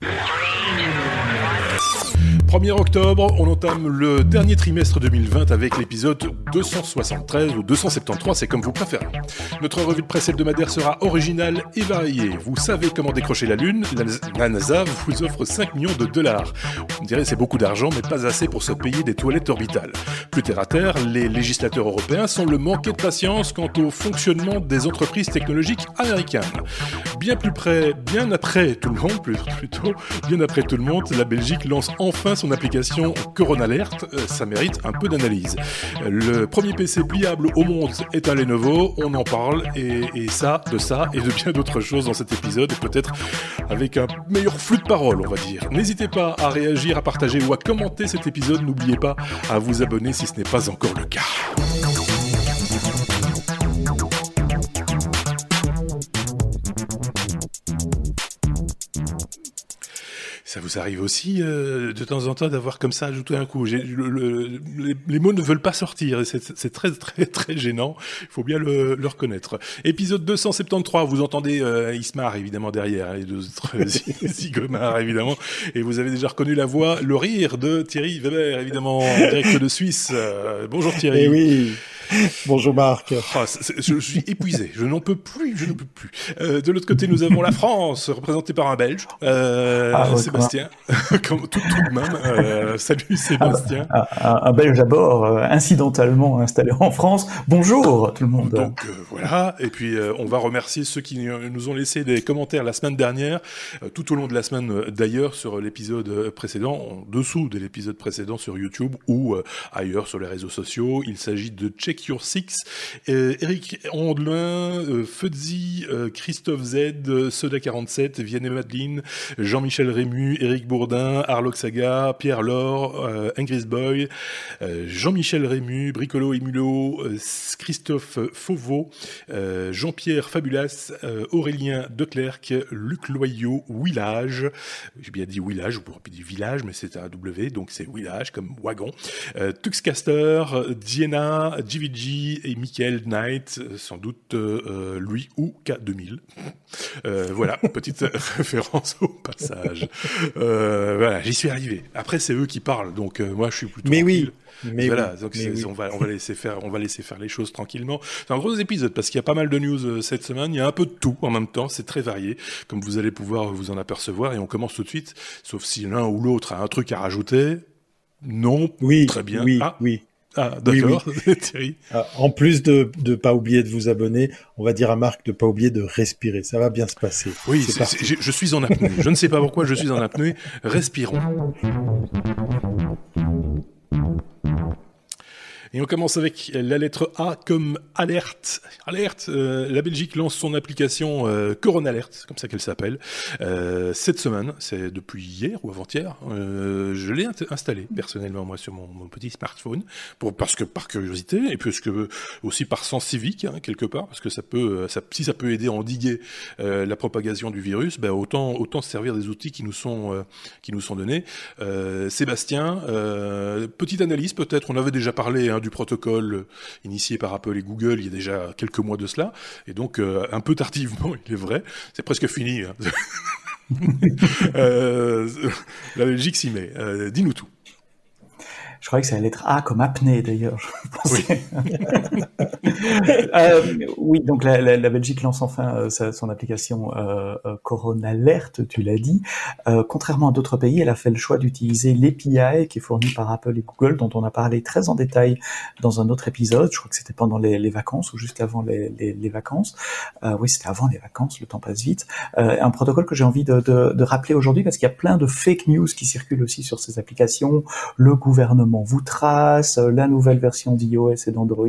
Yeah. 1er octobre, on entame le dernier trimestre 2020 avec l'épisode 273 ou 273, c'est comme vous préférez. Notre revue de presse hebdomadaire sera originale et variée. Vous savez comment décrocher la Lune La NASA vous offre 5 millions de dollars. On dirait c'est beaucoup d'argent, mais pas assez pour se payer des toilettes orbitales. Plus terre à terre, les législateurs européens semblent manquer de patience quant au fonctionnement des entreprises technologiques américaines. Bien plus près, bien après tout le monde, plutôt, bien après tout le monde, la Belgique lance enfin application Corona Alert, euh, ça mérite un peu d'analyse. Le premier PC pliable au monde est un Lenovo, on en parle, et, ça, de ça, et de bien d'autres choses dans cet épisode, peut-être avec un meilleur flux de parole, on va dire. N'hésitez pas à réagir, à partager ou à commenter cet épisode, n'oubliez pas à vous abonner si ce n'est pas encore le cas. Ça vous arrive aussi euh, de temps en temps d'avoir comme ça ajouté un coup? les, mots ne veulent pas sortir et c'est très très très gênant. Il faut bien le, reconnaître. Épisode 273, vous entendez euh, Ismar évidemment derrière hein, et d'autres Zigomar évidemment. Et vous avez déjà reconnu la voix, le rire de Thierry Weber évidemment, direct de Suisse. Euh, bonjour Thierry. Eh oui. Bonjour Marc. Ah, je suis épuisé, je n'en peux plus, je ne peux plus. Euh, de l'autre côté, nous avons la France, représentée par un Belge, euh, ah, Sébastien, comme tout, de même. Euh, salut Sébastien. Ah, un, Belge à bord, incidentellement installé en France. Bonjour tout le monde. Donc voilà, et puis on va remercier ceux qui nous ont laissé des commentaires la semaine dernière, tout au long de la semaine d'ailleurs sur l'épisode précédent, en dessous de l'épisode précédent sur YouTube ou ailleurs sur les réseaux sociaux. Il s'agit de Check Your Six, euh, Eric Ondelin, euh, Fuzzy, euh, Christophe Z, Soda 47, Vianney Madeline, Jean-Michel Rému, Eric Bourdin, Arlox Saga, Pierre Laure, Ingris Boy, Jean-Michel Rému, Bricolo Emulo, Christophe Fauveau, Jean-Pierre Fabulas, Aurélien Declercq, Luc Loyau, Willage, j'ai bien dit Willage, ou pourrait dire village, mais c'est un W, donc c'est Willage comme wagon, Tuxcaster, Diana, Et Michael Knight, euh, sans doute euh, euh, lui ou K2000. voilà, petite référence au passage. voilà, j'y suis arrivé. Après, c'est eux qui parlent, donc moi, je suis plutôt. Mais oui. Mais voilà, donc on va on va laisser faire on va laisser faire les choses tranquillement. C'est un gros épisode parce qu'il y a pas mal de news cette semaine. Il y a un peu de tout en même temps. C'est très varié, comme vous allez pouvoir vous en apercevoir. Et on commence tout de suite, sauf si l'un ou l'autre a un truc à rajouter. Non. Oui. Très bien. Oui. Ah. Oui. Ah, d'accord, Thierry. Ah, en plus de ne pas oublier de vous abonner, on va dire à Marc de ne pas oublier de respirer. Ça va bien se passer. Oui, je, je suis en apnée. je ne sais pas pourquoi je suis en apnée. Respirons. Et on commence avec la lettre A comme alerte. Alerte, euh, la Belgique lance son application euh, Corona Alert, comme ça qu'elle s'appelle, euh, cette semaine, c'est depuis hier ou avant-hier. Euh, je l'ai installé personnellement moi sur mon, petit smartphone, parce que par curiosité, et puis aussi par sens civique, hein, quelque part, parce que si ça peut aider à endiguer la propagation du virus, ben autant, autant se servir des outils qui nous sont, qui nous sont donnés. Sébastien, petite analyse peut-être, on avait déjà parlé hein, du protocole initié par Apple et Google il y a déjà quelques mois de cela, et donc euh, un peu tardivement, il est vrai, c'est presque fini. Hein. Euh, la Belgique s'y met. Euh, dis-nous tout. Je croyais que c'est la lettre A comme apnée d'ailleurs. Oui. euh, oui, donc la, la, la, Belgique lance enfin euh, son application euh, Corona Alert, tu l'as dit. Contrairement à d'autres pays, elle a fait le choix d'utiliser l'API qui est fourni par Apple et Google, dont on a parlé très en détail dans un autre épisode. Je crois que c'était pendant les, les, vacances ou juste avant les, les, les vacances. oui, c'était avant les vacances, le temps passe vite. un protocole que j'ai envie de, de, de rappeler aujourd'hui parce qu'il y a plein de fake news qui circulent aussi sur ces applications. Le gouvernement vous trace, euh, la nouvelle version d'iOS et d'Android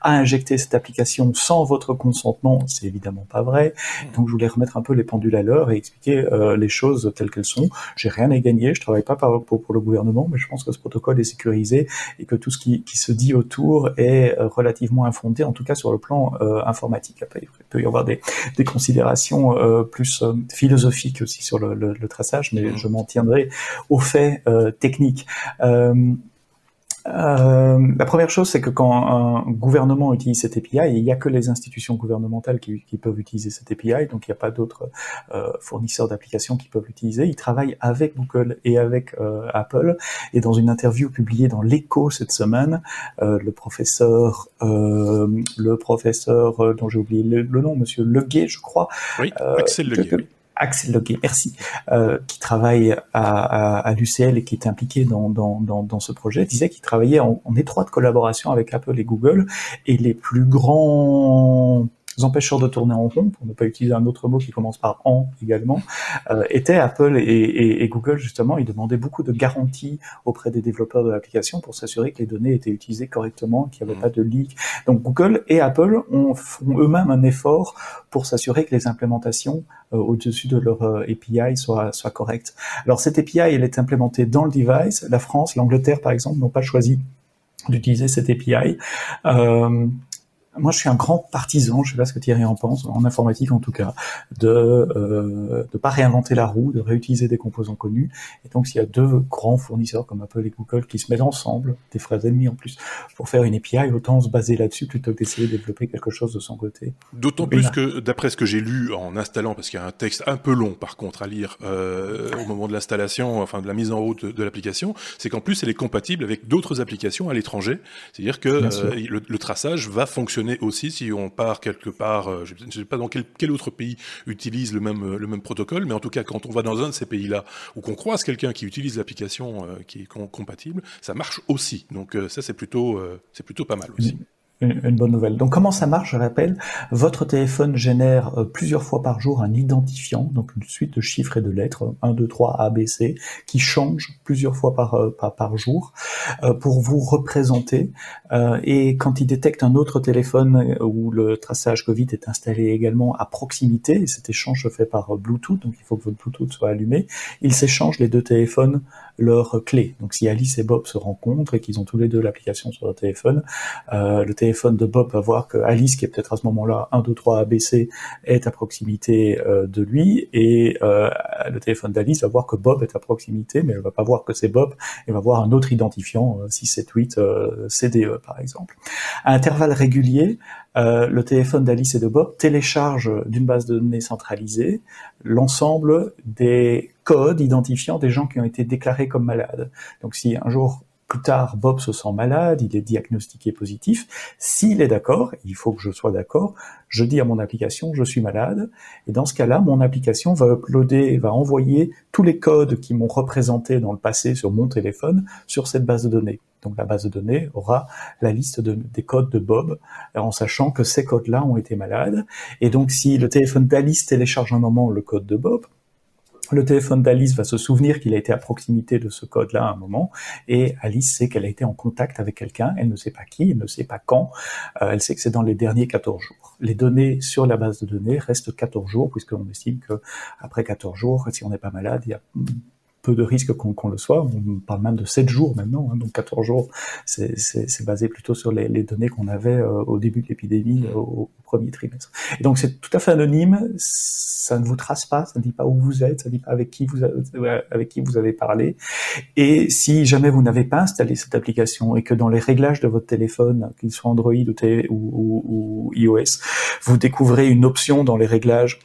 a injecté cette application sans votre consentement, c'est évidemment pas vrai. Donc je voulais remettre un peu les pendules à l'heure et expliquer euh, les choses telles qu'elles sont. J'ai rien à gagner, je travaille pas pour, pour, le gouvernement, mais je pense que ce protocole est sécurisé et que tout ce qui, qui se dit autour est euh, relativement infondé, en tout cas sur le plan informatique. Après, il peut y avoir des, des considérations plus philosophiques aussi sur le, le, le traçage, mais mmh. je m'en tiendrai aux faits techniques. Euh, la première chose, c'est que quand un gouvernement utilise cette API, il n'y a que les institutions gouvernementales qui, qui peuvent utiliser cette API, donc il n'y a pas d'autres euh, fournisseurs d'applications qui peuvent l'utiliser. Ils travaillent avec Google et avec euh, Apple. Et dans une interview publiée dans l'Echo cette semaine, euh, le professeur, euh, le professeur dont j'ai oublié le, nom, Monsieur Leguet, je crois. Oui, Axel Leguet. Axel Loguet, merci, euh, qui travaille à, à, l'UCL et qui est impliqué dans, ce projet, disait qu'il travaillait en, étroite collaboration avec Apple et Google et les plus grands empêcheurs de tourner en rond, pour ne pas utiliser un autre mot qui commence par en également, euh, étaient Apple et, et, et, Google justement. Ils demandaient beaucoup de garanties auprès des développeurs de l'application pour s'assurer que les données étaient utilisées correctement, qu'il n'y avait mmh. pas de leak. Donc Google et Apple ont, font eux-mêmes un effort pour s'assurer que les implémentations euh, au-dessus de leur euh, API soient, soient correctes. Alors cette API, elle est implémentée dans le device. La France, l'Angleterre par exemple, n'ont pas choisi d'utiliser cette API. Euh, moi, je suis un grand partisan, je sais pas ce que Thierry en pense, en informatique en tout cas, de euh, de pas réinventer la roue, de réutiliser des composants connus. Et donc, s'il y a deux grands fournisseurs comme Apple et Google qui se mettent ensemble, des frères ennemis en plus, pour faire une API, autant se baser là-dessus plutôt que d'essayer de développer quelque chose de son côté. D'autant plus que, d'après ce que j'ai lu en installant, parce qu'il y a un texte un peu long par contre à lire euh, au moment de l'installation, enfin de la mise en route de, l'application, c'est qu'en plus elle est compatible avec d'autres applications à l'étranger. C'est-à-dire que euh, le, le traçage va fonctionner aussi si on part quelque part, euh, je ne sais pas dans quel, quel, autre pays utilise le même, le même protocole, mais en tout cas quand on va dans un de ces pays-là ou qu'on croise quelqu'un qui utilise l'application euh, qui est compatible, ça marche aussi. Donc euh, ça c'est plutôt, plutôt pas mal aussi une, bonne nouvelle. Donc comment ça marche Je rappelle, votre téléphone génère euh, plusieurs fois par jour un identifiant, donc une suite de chiffres et de lettres, 1, 2, 3, A, B, C, qui change plusieurs fois par, euh, par, jour euh, pour vous représenter. Et quand il détecte un autre téléphone où le traçage Covid est installé également à proximité, et cet échange se fait par Bluetooth, donc il faut que votre Bluetooth soit allumé, il s'échange les deux téléphones leurs clés. Donc si Alice et Bob se rencontrent et qu'ils ont tous les deux l'application sur leur téléphone, euh, le téléphone de Bob va voir que Alice, qui est peut-être à ce moment-là 1, 2, 3 ABC, est à proximité euh, de lui, et euh, le téléphone d'Alice va voir que Bob est à proximité, mais elle va pas voir que c'est Bob, elle va voir un autre identifiant, 6, 7, 8, CDE par exemple. À intervalles réguliers, euh, le téléphone d'Alice et de Bob télécharge d'une base de données centralisée l'ensemble des codes identifiant des gens qui ont été déclarés comme malades. Donc si un jour plus tard, Bob se sent malade, il est diagnostiqué positif. S'il est d'accord, il faut que je sois d'accord, je dis à mon application, je suis malade. Et dans ce cas-là, mon application va uploader, va envoyer tous les codes qui m'ont représenté dans le passé sur mon téléphone sur cette base de données. Donc la base de données aura la liste des codes de Bob, en sachant que ces codes-là ont été malades. Et donc si le téléphone d'Alice télécharge un moment le code de Bob, le téléphone d'Alice va se souvenir qu'il a été à proximité de ce code-là à un moment, et Alice sait qu'elle a été en contact avec quelqu'un, elle ne sait pas qui, elle ne sait pas quand, euh, elle sait que c'est dans les derniers 14 jours. Les données sur la base de données restent 14 jours, puisqu'on estime que après 14 jours, si on n'est pas malade, il y a peu de risques qu'on le soit. On parle même de 7 jours maintenant, hein, donc 14 jours, c'est basé plutôt sur les, les données qu'on avait euh, au début de l'épidémie, euh, au, premier trimestre. Donc c'est tout à fait anonyme, ça ne vous trace pas, ça ne dit pas où vous êtes, ça ne dit pas avec qui vous avez, avec qui vous avez parlé. Et si jamais vous n'avez pas installé cette application et que dans les réglages de votre téléphone, qu'il soit Android ou, ou, ou iOS, vous découvrez une option dans les réglages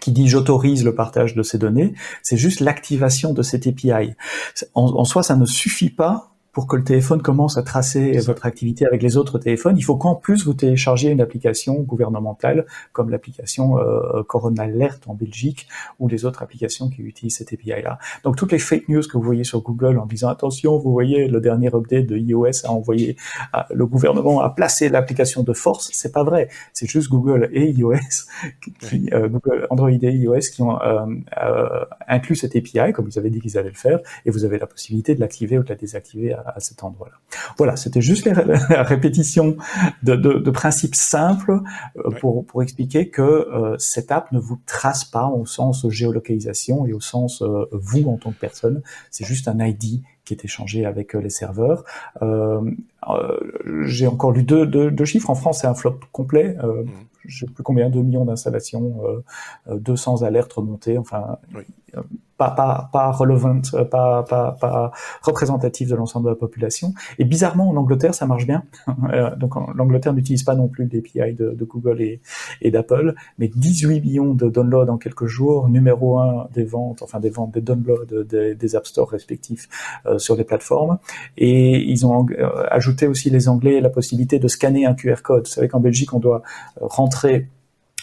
qui dit j'autorise le partage de ces données, c'est juste l'activation de cette API. En, en, soi, ça ne suffit pas pour que le téléphone commence à tracer votre activité avec les autres téléphones, il faut qu'en plus vous téléchargiez une application gouvernementale comme l'application euh, Corona Alert en Belgique ou les autres applications qui utilisent cette API-là. Donc toutes les fake news que vous voyez sur Google en disant attention, vous voyez le dernier update de iOS a envoyé, le gouvernement a placé l'application de force, c'est pas vrai. C'est juste Google et iOS, qui, euh, Google, Android et iOS qui ont euh, euh, inclus cette API comme vous avez dit qu'ils allaient le faire et vous avez la possibilité de l'activer ou de la désactiver à, cet endroit-là. Voilà, c'était juste la, répétition de, de, de, principes simples euh, pour, pour expliquer que euh, cette app ne vous trace pas au sens géolocalisation et au sens euh, vous en tant que personne. C'est juste un ID qui est échangé avec les serveurs. Euh, J'ai encore lu deux, deux, deux, chiffres. En France, c'est un flop complet. Euh, mmh. Je sais plus combien, 2 millions d'installations, 200 alertes remontées. Enfin, pas, pas, pas relevant, pas, pas, pas représentatif de l'ensemble de la population. Et bizarrement, en Angleterre, ça marche bien. Euh, donc l'Angleterre n'utilise pas non plus l'API de, de Google et, d'Apple, mais 18 millions de downloads en quelques jours, numéro un des ventes, enfin des ventes, des downloads des, App Store respectifs euh, sur les plateformes. Et ils ont euh, ajouté aussi les Anglais la possibilité de scanner un QR code. Vous savez qu'en Belgique, on doit rentrer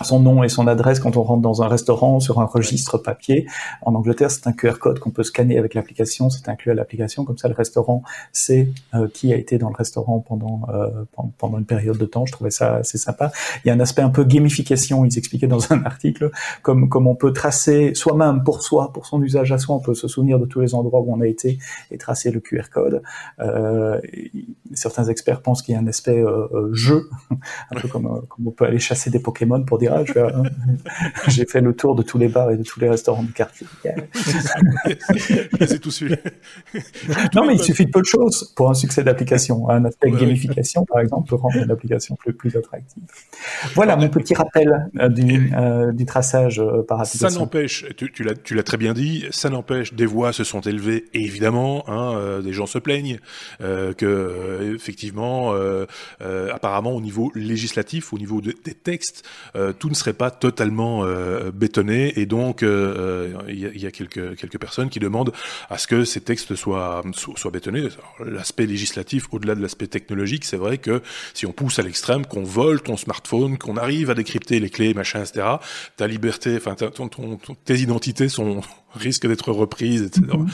son nom et son adresse quand on rentre dans un restaurant sur un registre papier. En Angleterre, c'est un QR code qu'on peut scanner avec l'application, c'est inclus à l'application, comme ça le restaurant sait euh, qui a été dans le restaurant pendant euh, pendant une période de temps. Je trouvais ça assez sympa. Il y a un aspect un peu gamification, ils expliquaient dans un article, comme comme on peut tracer soi-même pour soi, pour son usage à soi, on peut se souvenir de tous les endroits où on a été et tracer le QR code. Euh, certains experts pensent qu'il y a un aspect jeu, un peu comme, comme on peut aller chasser des Pokémon pour dire Hein. j'ai fait le tour de tous les bars et de tous les restaurants du quartier. C'est tout suivi. non, mais il suffit de peu de choses pour un succès d'application. Un aspect gamification, par exemple, peut rendre une application plus, plus attractive. Voilà mon petit rappel euh, du, euh, du, traçage euh, par application. Ça n'empêche, tu, tu l'as très bien dit, ça n'empêche, des voix se sont élevées, évidemment, hein, des gens se plaignent que, effectivement, apparemment, au niveau législatif, au niveau des textes, tout ne serait pas totalement euh, bétonné et donc euh, il y, a quelques quelques personnes qui demandent à ce que ces textes soient soient bétonnés. L'aspect législatif, au-delà de l'aspect technologique, c'est vrai que si on pousse à l'extrême, qu'on vole ton smartphone, qu'on arrive à décrypter les clés, machin, etc. Ta liberté, enfin tes identités sont risque d'être reprise, etc. Mhm.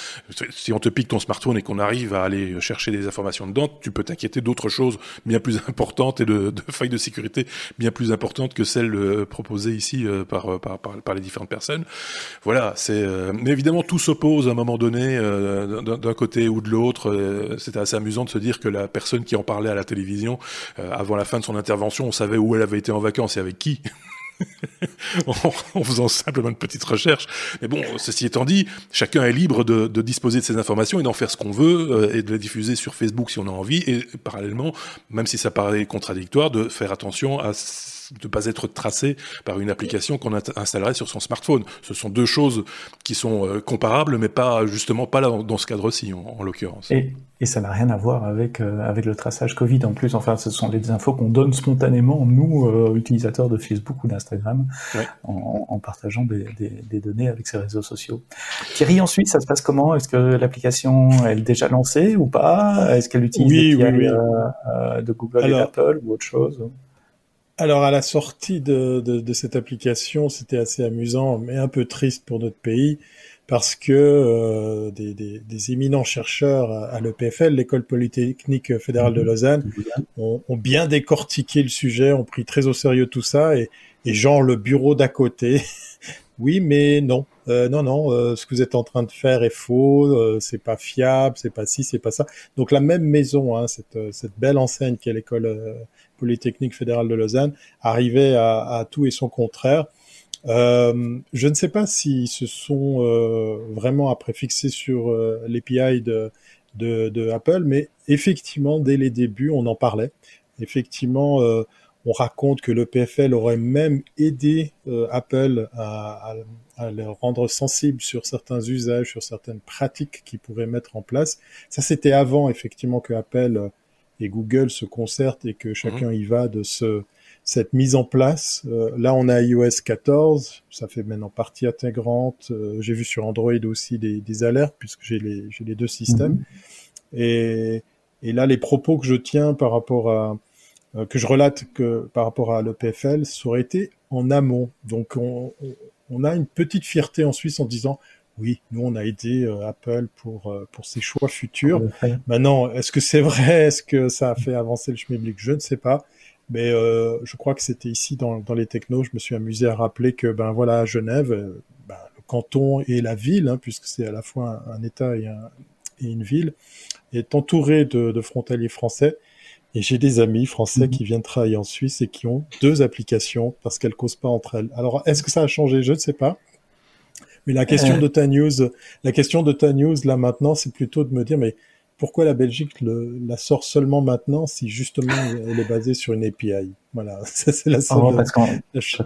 Si on te pique ton smartphone et qu'on arrive à aller chercher des informations dedans, tu peux t'inquiéter d'autres choses bien plus importantes et de, de, failles de sécurité bien plus importantes que celles euh, proposées ici euh, par, par, par, par, les différentes personnes. Voilà, c'est. Euh, mais évidemment, tout s'oppose à un moment donné d'un côté ou de l'autre. C'était assez amusant de se dire que la personne qui en parlait à la télévision avant la fin de son intervention, on savait où elle avait été en vacances et avec qui. en, faisant simplement une petite recherche. Mais bon, ceci étant dit, chacun est libre de, disposer de ces informations et d'en faire ce qu'on veut euh, et de les diffuser sur Facebook si on a envie. Et parallèlement, même si ça paraît contradictoire, de faire attention à ne pas être tracé par une application qu'on installerait sur son smartphone. Ce sont deux choses qui sont euh, comparables, mais pas justement pas là, dans ce cadre-ci, en, l'occurrence. Et, et, ça n'a rien à voir avec euh, avec le traçage Covid en plus. Enfin, ce sont des infos qu'on donne spontanément nous euh, utilisateurs de Facebook ou d'Instagram en, en, partageant des, des, des, données avec ces réseaux sociaux. Thierry, ensuite, ça se passe comment? Est-ce que l'application est déjà lancée ou pas? Est-ce qu'elle utilise oui, oui, oui. de Google et d'Apple ou autre chose? Alors à la sortie de, de, de cette application, c'était assez amusant, mais un peu triste pour notre pays, parce que euh, des, des, des, éminents chercheurs à l'EPFL, l'École polytechnique fédérale de Lausanne, ont, ont, bien décortiqué le sujet, ont pris très au sérieux tout ça, et, et genre le bureau d'à côté, oui, mais non, euh, non, non, euh, ce que vous êtes en train de faire est faux, euh, c'est pas fiable, c'est pas ci, c'est pas ça. Donc la même maison, hein, cette, cette belle enseigne qui est l'école Polytechnique fédérale de Lausanne, arrivait à, tout et son contraire. Euh, je ne sais pas s'ils se sont euh, vraiment après fixés sur euh, l'API de, de, Apple, mais effectivement, dès les débuts, on en parlait. Effectivement, on raconte que le PFL aurait même aidé Apple à, à, à, les rendre sensibles sur certains usages, sur certaines pratiques qu'ils pourraient mettre en place. Ça, c'était avant, effectivement, que Apple et Google se concertent et que chacun mhm. y va de ce, cette mise en place. Euh, là, on a iOS 14, ça fait maintenant partie intégrante. Euh, j'ai vu sur Android aussi des, des alertes puisque j'ai les, deux systèmes. Mhm. Et, et là, les propos que je tiens par rapport à euh, que je relate que par rapport à l'EPFL, ça aurait été en amont. Donc, on, on a une petite fierté en Suisse en disant oui, nous on a aidé euh, Apple pour euh, pour ses choix futurs. Maintenant, est-ce que c'est vrai? Est-ce que ça a fait avancer le schmilblick? Je ne sais pas. Mais euh, je crois que c'était ici dans, dans les technos, je me suis amusé à rappeler que ben voilà à Genève, ben, le canton et la ville, hein, puisque c'est à la fois un, État et, un, et, une ville, est entouré de, de frontaliers français. Et j'ai des amis français mhm. qui viennent travailler en Suisse et qui ont deux applications parce qu'elles causent pas entre elles. Alors, est-ce que ça a changé? Je ne sais pas. Mais la question euh. de ta news, la question de ta news là maintenant, c'est plutôt de me dire, mais pourquoi la Belgique le, la sort seulement maintenant si justement elle est basée sur une API Voilà, c'est la seule. Oh, parce qu'en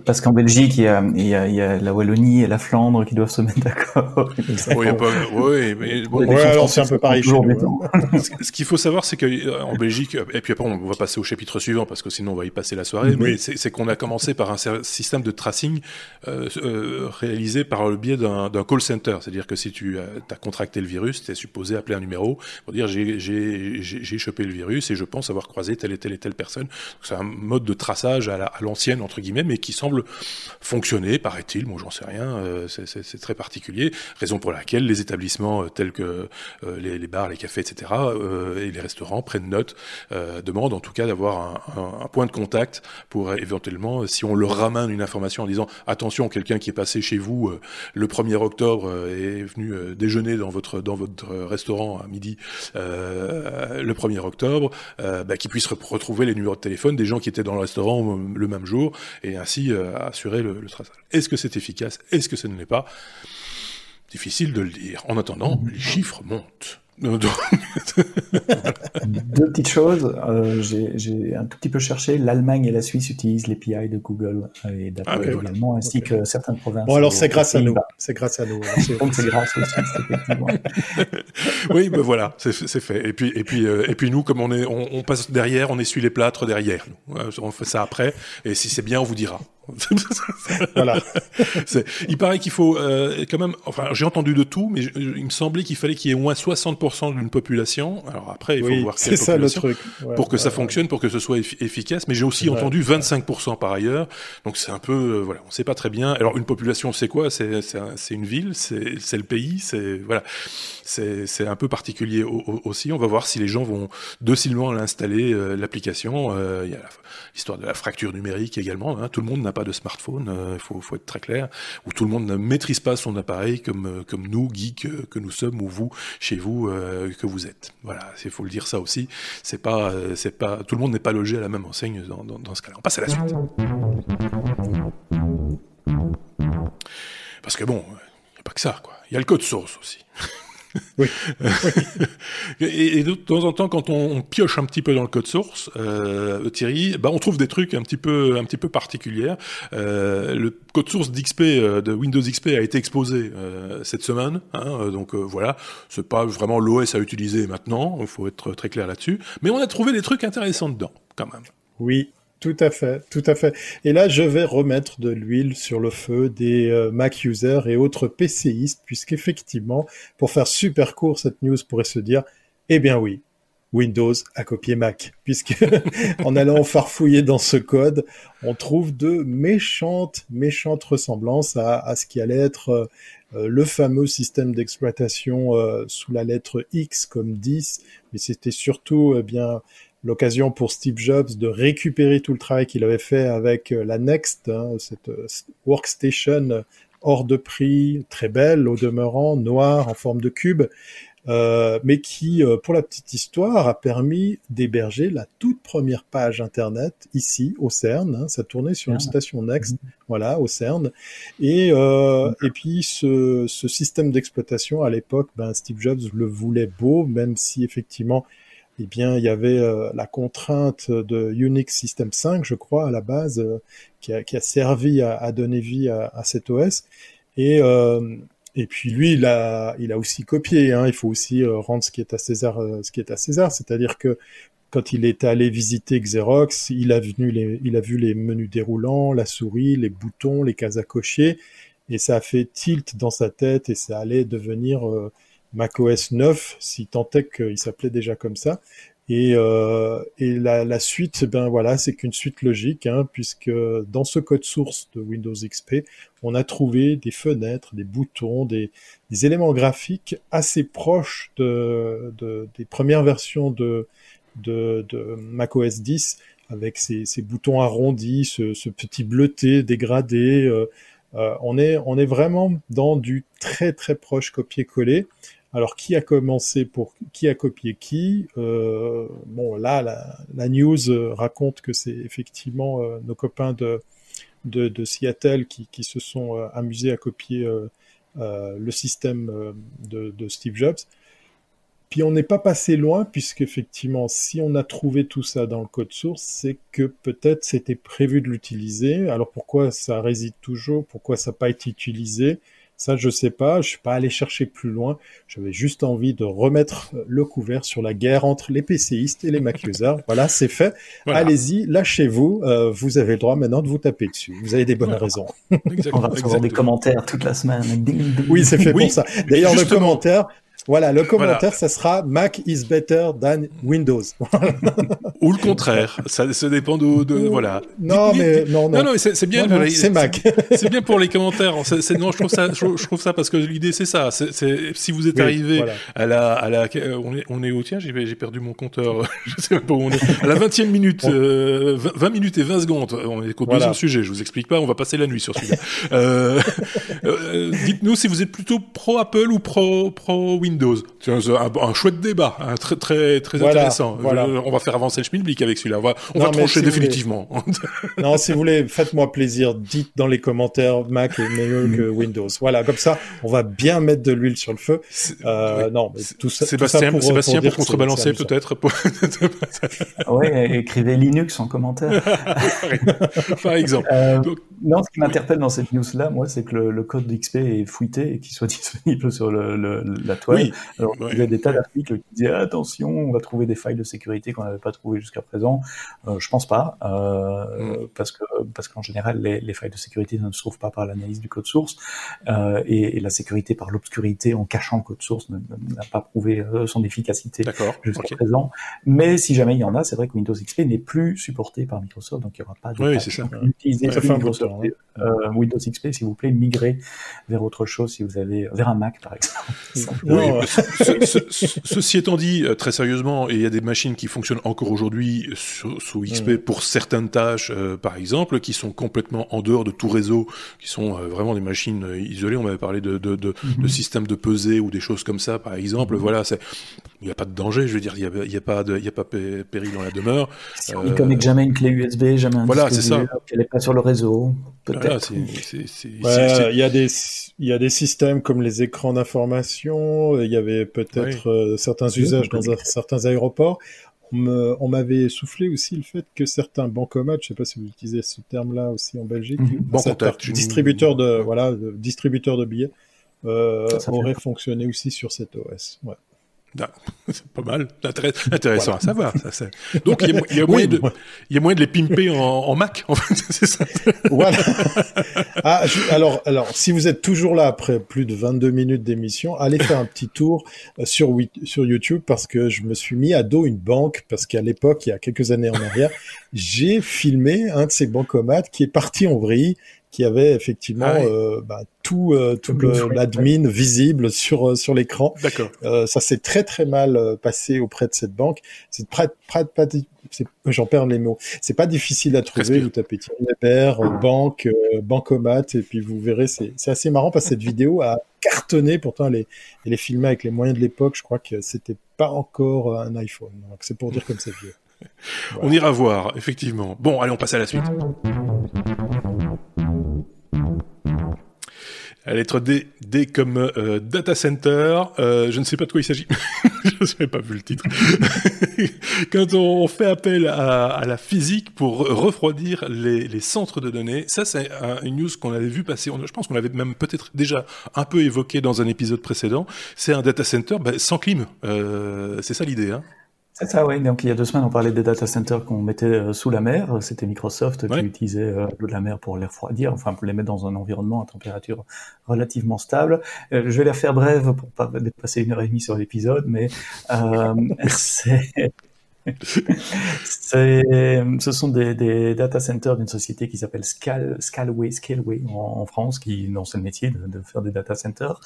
parce qu'en Belgique, il y, a, il, y a, il y, a, la Wallonie et la Flandre qui doivent se mettre d'accord. oui, oui, mais bon, ouais, alors c'est un peu pareil chez nous. Hein. Ce qu'il faut savoir, c'est qu'en euh, Belgique, et puis après on va passer au chapitre suivant parce que sinon on va y passer la soirée, mais c'est qu'on a commencé par un système de tracing euh, euh, réalisé par le biais d'un call center. C'est-à-dire que si tu as contracté le virus, tu es supposé appeler un numéro pour dire j'ai chopé le virus et je pense avoir croisé telle et telle et telle personne. C'est un mode de traçage à l'ancienne, entre guillemets, mais qui semble fonctionner, paraît-il. Moi, j'en sais rien. Euh, c'est très particulier. Raison pour laquelle les établissements euh, tels que euh, les, bars, les cafés, etc., et les restaurants prennent note, demandent en tout cas d'avoir un, un, point de contact pour éventuellement, si on leur ramène une information en disant attention, quelqu'un qui est passé chez vous le 1er octobre est venu déjeuner dans votre dans votre restaurant à midi le 1er octobre, bah, qui puisse retrouver les numéros de téléphone des gens qui étaient dans le restaurant le même jour et ainsi euh, assurer le, le traçage. Est-ce que c'est efficace? Est-ce que ce ne l'est pas? Difficile de le dire. En attendant, les chiffres montent. Deux petites choses. Euh, J'ai un tout petit peu cherché. L'Allemagne et la Suisse utilisent l'API de Google et d'Apple ah, également, ainsi que certaines provinces. Bon, alors c'est grâce à nous. C'est grâce à nous. Donc c'est grâce aux Suisses, effectivement. oui, ben voilà, c'est fait. Et puis, et puis, euh, et puis nous, comme on est, on, on, passe derrière, on essuie les plâtres derrière. On fait ça après. Et si c'est bien, on vous dira. voilà. il paraît qu'il faut euh, quand même. Enfin, j'ai entendu de tout, mais il me semblait qu'il fallait qu'il y ait au moins 60% d'une population. Alors après, il faut voir quelle ça le truc. pour que ça fonctionne, pour que ce soit efficace. Mais j'ai aussi entendu 25% par ailleurs. Donc c'est un peu, euh, voilà, on sait pas très bien. Alors une population, c'est quoi? C'est c'est une ville, c'est le pays, c'est voilà, c'est un peu particulier aussi. On va voir si les gens vont docilement l'installer euh, l'application. Il y a l'histoire de la fracture numérique également. Hein. Tout le monde n'a pas de smartphone, il euh, faut, faut, être très clair, ou tout le monde ne maîtrise pas son appareil comme, euh, nous, geeks euh, que nous sommes, ou vous, chez vous, que vous êtes. Voilà, il faut le dire ça aussi. C'est pas, c'est pas, tout le monde n'est pas logé à la même enseigne dans, dans ce cas-là. On passe à la suite. Parce que bon, il n'y a pas que ça, quoi. Il y a le code source aussi. Oui. et, de temps en temps, quand on, pioche un petit peu dans le code source, euh, Thierry, bah, on trouve des trucs un petit peu, un petit peu particuliers. Euh, le code source d'XP, euh, de Windows XP, a été exposé euh, cette semaine. Hein, donc voilà, c'est pas vraiment l'OS à utiliser maintenant. Il faut être très clair là-dessus. Mais on a trouvé des trucs intéressants dedans, quand même. Oui, tout à fait, tout à fait. Et là, je vais remettre de l'huile sur le feu des euh, Mac users et autres PCistes, puisqu'effectivement, pour faire super court, cette news pourrait se dire, eh bien oui, Windows a copié Mac, puisque en allant farfouiller dans ce code, on trouve de méchantes, méchantes ressemblances à, ce qui allait être euh, le fameux système d'exploitation euh, sous la lettre X comme 10, mais c'était surtout eh bien l'occasion pour Steve Jobs de récupérer tout le travail qu'il avait fait avec euh, la Next, hein, cette euh, workstation hors de prix, très belle au demeurant, noire en forme de cube, euh, mais qui, pour la petite histoire, a permis d'héberger la toute première page Internet ici au CERN. Hein, ça tournait sur une ah. station Next, mhm. voilà, au CERN. Et, et puis ce, ce système d'exploitation à l'époque, ben, Steve Jobs le voulait beau, même si effectivement eh bien, il y avait euh, la contrainte de Unix System 5, je crois, à la base, euh, qui, a, servi à, donner vie à, cet OS. Et, euh, et puis lui, il a, il a aussi copié. Hein. Il faut aussi rendre ce qui est à César, ce qui est à César. C'est-à-dire que quand il est allé visiter Xerox, il a, il a vu les menus déroulants, la souris, les boutons, les cases à cocher, et ça a fait tilt dans sa tête et ça allait devenir macOS 9, si tant est qu'il s'appelait déjà comme ça. Et, euh, et la, la, suite, ben voilà, c'est qu'une suite logique, hein, puisque dans ce code source de Windows XP, on a trouvé des fenêtres, des boutons, des, des éléments graphiques assez proches de, de, des premières versions de, de, de macOS 10, avec ces, ces boutons arrondis, ce, ce, petit bleuté dégradé. Euh, euh, on, est, on est vraiment dans du très très proche copier-coller. Alors, qui a commencé pour qui a copié qui euh, Bon, là, la, news euh, raconte que c'est effectivement euh, nos copains de, de, Seattle qui, qui, se sont amusés à copier le système de, Steve Jobs. puis on n'est pas passé loin, puisqu'effectivement, si on a trouvé tout ça dans le code source, c'est que peut-être c'était prévu de l'utiliser. Alors pourquoi ça réside toujours? Pourquoi ça n'a pas été utilisé? Ça, je sais pas. Je suis pas allé chercher plus loin. J'avais juste envie de remettre le couvert sur la guerre entre les PCistes et les mac-users. voilà, c'est fait. Allez-y, lâchez-vous. Euh, vous avez le droit maintenant de vous taper dessus. Vous avez des bonnes raisons. On va avoir des commentaires toute la semaine. Oui, c'est fait pour ça. D'ailleurs, le commentaire, voilà, le commentaire, ça sera Mac is better than Windows. Ou le contraire, ça, ça dépend de, de voilà. Non, mais non, non, non, c'est bien. C'est Mac. c'est bien pour les commentaires. C'est non, je trouve ça, je, trouve ça parce que l'idée c'est ça. Si vous êtes arrivé à la, à la, on est, on est au tien. J'ai perdu mon compteur. je sais pas où on est. À la 20e minute, 20, euh, minutes et 20 secondes. On est au deuxième sujet. Je vous explique pas. On va passer la nuit sur celui-là. euh, euh, Dites-nous si vous êtes plutôt pro Apple ou pro pro Windows. Windows. Un, un, chouette débat, un très très très intéressant. on va faire avancer le schmilblick avec celui-là. On va, on va trancher définitivement. non, si vous voulez, faites-moi plaisir. Dites dans les commentaires Mac est meilleur que Windows. Voilà, comme ça, on va bien mettre de l'huile sur le feu. Euh, non, mais tout ça. Sébastien, pour, Sébastien pour, contrebalancer peut-être. Oui, écrivez Linux en commentaire. Par exemple. Euh, non, ce qui m'interpelle dans cette news-là, moi, c'est que le, code d'XP est fouillé et qu'il soit disponible sur le, la toile. Oui. Alors, il y a des tas d'articles qui disaient attention, on va trouver des failles de sécurité qu'on n'avait pas trouvées jusqu'à présent. Euh, je pense pas, euh, mm. parce que parce qu'en général, les, les, failles de sécurité ne se trouvent pas par l'analyse du code source euh, et, et, la sécurité par l'obscurité en cachant le code source n'a pas prouvé euh, son efficacité jusqu'à présent. Mais si jamais il y en a, c'est vrai que Windows XP n'est plus supporté par Microsoft, donc il n'y aura pas de oui, c'est ça. Utilisez Windows, Windows XP, s'il vous plaît, migrez vers autre chose si vous avez vers un Mac par exemple. Oui, ceci étant dit, euh, très sérieusement, il y a des machines qui fonctionnent encore aujourd'hui sous, XP mm. pour certaines tâches, euh, par exemple, qui sont complètement en dehors de tout réseau, qui sont euh, vraiment des machines isolées. On m'avait parlé de, de, de, mm-hmm. systèmes de pesée ou des choses comme ça, par exemple. Mm-hmm. Voilà, c'est il n'y a pas de danger, je veux dire, il n'y a, y a, pas de, il y a pas péril dans la demeure. Si on connecte jamais une clé USB, jamais un voilà, c'est ça. qu'elle n'est pas sur le réseau, peut-être. il y a des, il y a des systèmes comme les écrans d'information, il y avait peut-être euh, certains usages dans certains aéroports. On m'avait soufflé aussi le fait que certains bancomates, je ne sais pas si vous utilisez ce terme-là aussi en Belgique, mmh. distributeurs de voilà, distributeurs de billets, euh, auraient fonctionné aussi sur cet OS. Ouais. C'est pas mal, intéressant à savoir. Ça, Donc il y, a, moyen de, il y a moyen de les pimper en, en Mac, en fait, c'est ça. Voilà. Ah, alors, alors, si vous êtes toujours là après plus de 22 minutes d'émission, allez faire un petit tour euh, sur sur YouTube parce que je me suis mis à dos une banque parce qu'à l'époque, il y a quelques années en arrière, j'ai filmé un de ces bancomates qui est parti en vrille qui avait effectivement ah euh, bah, tout, euh, tout l'admin visible sur euh, sur l'écran. D'accord. Euh, ça s'est très très mal passé auprès de cette banque. C'est près, pas j'en perds les mots. C'est pas difficile à trouver. Vous tapez Thierry banque, bancomat, et puis vous verrez. C'est assez marrant parce que cette vidéo a cartonné. Pourtant, elle est, elle est filmée avec les moyens de l'époque. Je crois que c'était pas encore un iPhone. Donc c'est pour dire comme c'est vieux. On ira voir, effectivement. Bon, allez, on passe à la suite. La lettre D, D comme euh, data center. Euh, je ne sais pas de quoi il s'agit. je n'avais pas vu le titre. Quand on fait appel à, la physique pour refroidir les, centres de données, ça c'est une news qu'on avait vu passer. Je pense qu'on l'avait même peut-être déjà un peu évoqué dans un épisode précédent. C'est un data center ben, sans clim. Euh, c'est ça l'idée. Hein c'est ça, oui. Donc il y a deux semaines, on parlait des data centers qu'on mettait euh, sous la mer. C'était Microsoft qui utilisait euh, l'eau de la mer pour les refroidir, enfin pour les mettre dans un environnement à température relativement stable. Euh, je vais la faire brève pour pas dépasser une heure et demie sur l'épisode, mais c'est ce sont des, des data centers d'une société qui s'appelle Scal, Scalway, Scalway en, France, qui dans le métier de, de, faire des data centers,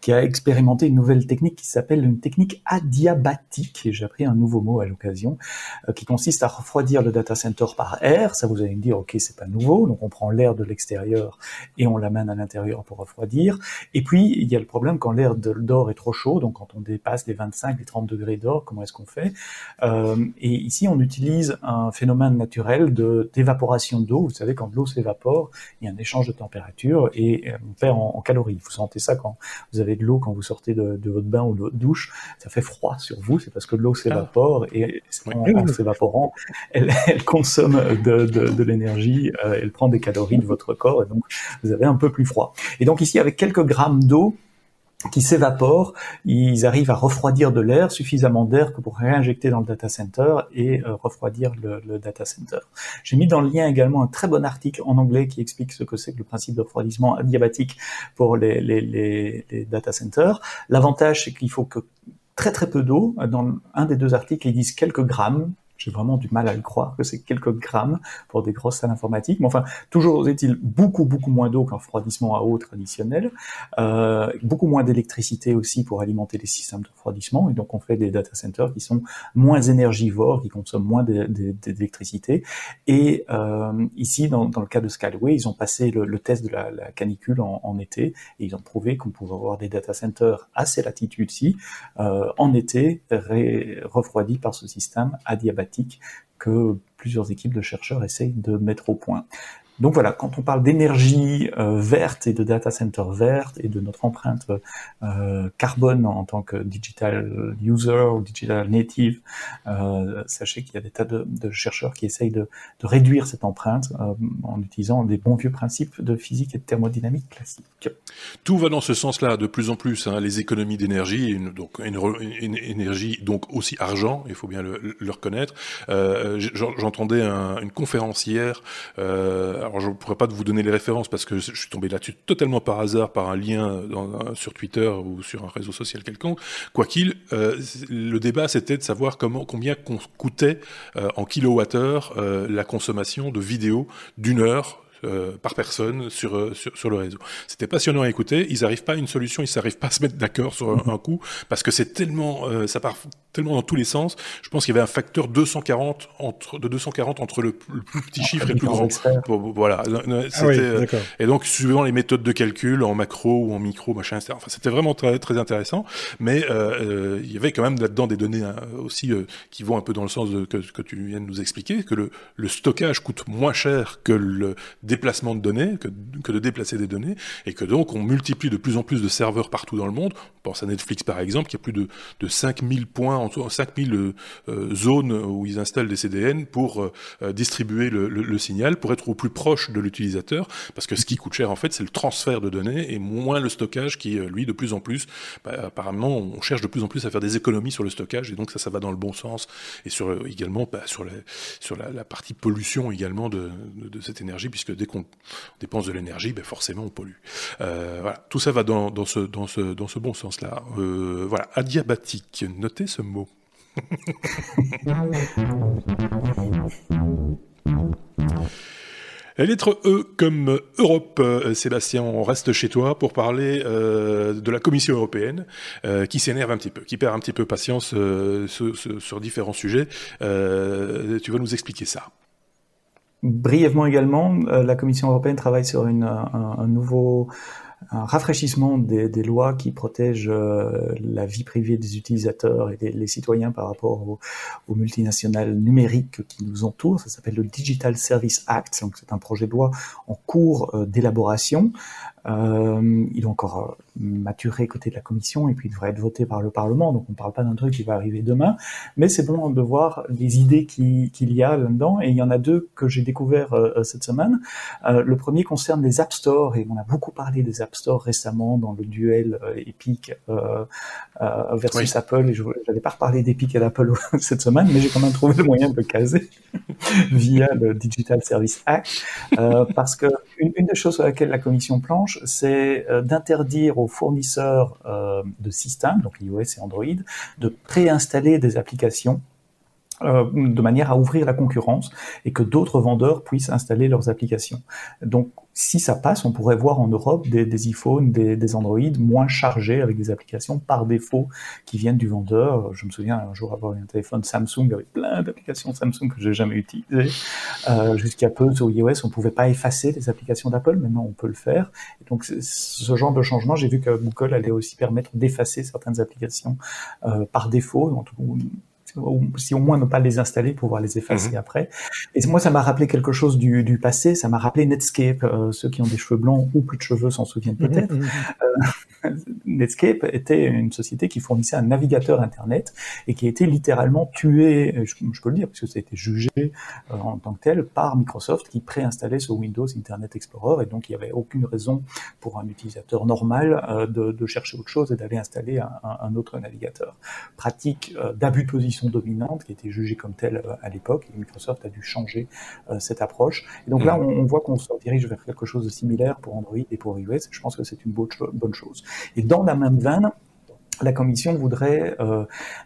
qui a expérimenté une nouvelle technique qui s'appelle une technique adiabatique. Et j'ai appris un nouveau mot à l'occasion, euh, qui consiste à refroidir le data center par air. Ça, vous allez me dire, ok, c'est pas nouveau. Donc on prend l'air de l'extérieur et on l'amène à l'intérieur pour refroidir. Et puis il y a le problème quand l'air d'or est trop chaud, donc quand on dépasse les 25, les 30 degrés d'or, comment est-ce qu'on fait? Euh, et ici, on utilise un phénomène naturel de d'évaporation d'eau. Vous savez, quand l'eau s'évapore, il y a un échange de température et on perd en, calories. Vous sentez ça quand vous avez de l'eau, quand vous sortez de, de, votre bain ou de votre douche, ça fait froid sur vous. C'est parce que l'eau s'évapore et en, s'évaporant, elle, elle, consomme de, de, de l'énergie, elle prend des calories de votre corps et donc vous avez un peu plus froid. Et donc ici, avec quelques grammes d'eau, qui s'évaporent, ils arrivent à refroidir de l'air, suffisamment d'air que pour réinjecter dans le data center et euh, refroidir le, data center. J'ai mis dans le lien également un très bon article en anglais qui explique ce que c'est que le principe de refroidissement adiabatique pour les data centers. L'avantage, c'est qu'il faut que très très peu d'eau. Dans un des deux articles, ils disent quelques grammes, j'ai vraiment du mal à le croire que c'est quelques grammes pour des grosses salles informatiques. Mais enfin, toujours est-il beaucoup, beaucoup moins d'eau qu'un refroidissement à eau traditionnel. Euh, beaucoup moins d'électricité aussi pour alimenter les systèmes de refroidissement. Et donc, on fait des data centers qui sont moins énergivores, qui consomment moins d'électricité. Et euh, ici, dans, dans, le cas de Skyway, ils ont passé le, test de la, la canicule en, en, été et ils ont prouvé qu'on pouvait avoir des data centers à ces latitudes-ci euh, en été refroidis par ce système adiabatique que plusieurs équipes de chercheurs essayent de mettre au point. Donc voilà, quand on parle d'énergie euh, verte et de data center verte et de notre empreinte euh, carbone en tant que digital user ou digital native, euh, sachez qu'il y a des tas de, chercheurs qui essayent de, réduire cette empreinte en utilisant des bons vieux principes de physique et de thermodynamique classique. Tout va dans ce sens-là de plus en plus. Hein, les économies d'énergie, donc une, énergie donc aussi argent, il faut bien le, reconnaître. J'entendais un, une conférence hier. Alors je ne pourrais pas vous donner les références parce que je suis tombé là-dessus totalement par hasard par un lien sur Twitter ou sur un réseau social quelconque. Quoi qu'il, euh, le débat c'était de savoir comment combien coûtait euh, en kilowattheure euh, la consommation de vidéos d'une heure euh, par personne sur, euh, sur, sur, le réseau. C'était passionnant à écouter. Ils n'arrivent pas à une solution, ils n'arrivent pas à se mettre d'accord sur un, coup parce que c'est tellement, euh, ça part tellement dans tous les sens. Je pense qu'il y avait un facteur 240 entre, de 240 entre le, plus petit chiffre et le plus grand. Voilà. Ah et donc, suivant les méthodes de calcul en macro ou en micro, machin, etc. Enfin, c'était vraiment très, très intéressant. Mais il y avait quand même là-dedans des données hein, aussi qui vont un peu dans le sens de, que, que tu viens de nous expliquer, que le, le stockage coûte moins cher que le déplacement de données que, de déplacer des données, et que donc on multiplie de plus en plus de serveurs partout dans le monde. On pense à Netflix par exemple, qui a plus de, de 5000 points, 5000 euh, euh, zones où ils installent des CDN pour euh, distribuer le, signal, pour être au plus proche de l'utilisateur, parce que ce qui coûte cher en fait, c'est le transfert de données et moins le stockage qui, lui, de plus en plus, bah, apparemment, on cherche de plus en plus à faire des économies sur le stockage, et donc ça, ça va dans le bon sens, et sur également bah, sur, les, sur la, la, partie pollution également de, de, de cette énergie, puisque dès qu'on dépense de l'énergie, ben forcément on pollue. Euh, tout ça va dans, ce, bon sens-là. Euh, voilà, adiabatique, notez ce mot. La lettre E comme Europe, euh, Sébastien, on reste chez toi pour parler de la Commission européenne qui s'énerve un petit peu, qui perd un petit peu patience sur, différents sujets. tu vas nous expliquer ça. Brièvement également, euh, la Commission européenne travaille sur une, un, un, nouveau un rafraîchissement des, des, lois qui protègent euh, la vie privée des utilisateurs et des les citoyens par rapport aux, aux, multinationales numériques qui nous entourent. Ça s'appelle le Digital Service Act. Donc c'est un projet de loi en cours euh, d'élaboration. Euh, il est encore euh, maturé côté de la Commission et puis il devrait être voté par le Parlement. Donc on ne parle pas d'un truc qui va arriver demain, mais c'est bon de voir les idées qu'il y a là-dedans. Et il y en a deux que j'ai découvert euh, cette semaine. Euh, le premier concerne les App Store et on a beaucoup parlé des App Store récemment dans le duel euh, Epic versus oui. Apple. Et je n'avais pas reparlé d'Epic et d'Apple cette semaine, mais j'ai quand même trouvé le moyen de le caser via le Digital Service Act parce que une, une des choses sur laquelle la Commission planche c'est euh, d'interdire aux fournisseurs euh, de systèmes, donc iOS et Android, de préinstaller des applications euh, de manière à ouvrir la concurrence et que d'autres vendeurs puissent installer leurs applications. Donc, si ça passe, on pourrait voir en Europe des, iPhones, des, des, Android moins chargés avec des applications par défaut qui viennent du vendeur. Je me souviens un jour avoir un téléphone Samsung avec plein d'applications Samsung que j'ai jamais utilisées. Euh, Jusqu'à peu sur iOS, on pouvait pas effacer les applications d'Apple. Maintenant, on peut le faire. Donc, ce genre de changement, j'ai vu que Google allait aussi permettre d'effacer certaines applications euh, par défaut. Si au moins ne pas les installer, pouvoir les effacer mhm. après. Et moi, ça m'a rappelé quelque chose du, du passé. Ça m'a rappelé Netscape. Euh, ceux qui ont des cheveux blancs ou plus de cheveux s'en souviennent mhm, peut-être. Mhm. Euh, Netscape était une société qui fournissait un navigateur Internet et qui a été littéralement tué, je, je peux le dire, parce que ça a été jugé euh, en tant que tel par Microsoft qui préinstallait sur Windows Internet Explorer et donc il n'y avait aucune raison pour un utilisateur normal euh, de, de, chercher autre chose et d'aller installer un, un, autre navigateur. Pratique d'abus de position dominante qui était jugée comme telle euh, à l'époque et Microsoft a dû changer euh, cette approche. Et donc là, mm. on, voit qu'on se dirige vers quelque chose de similaire pour Android et pour iOS. Je pense que c'est une bonne chose. Et dans la même veine, la Commission voudrait euh,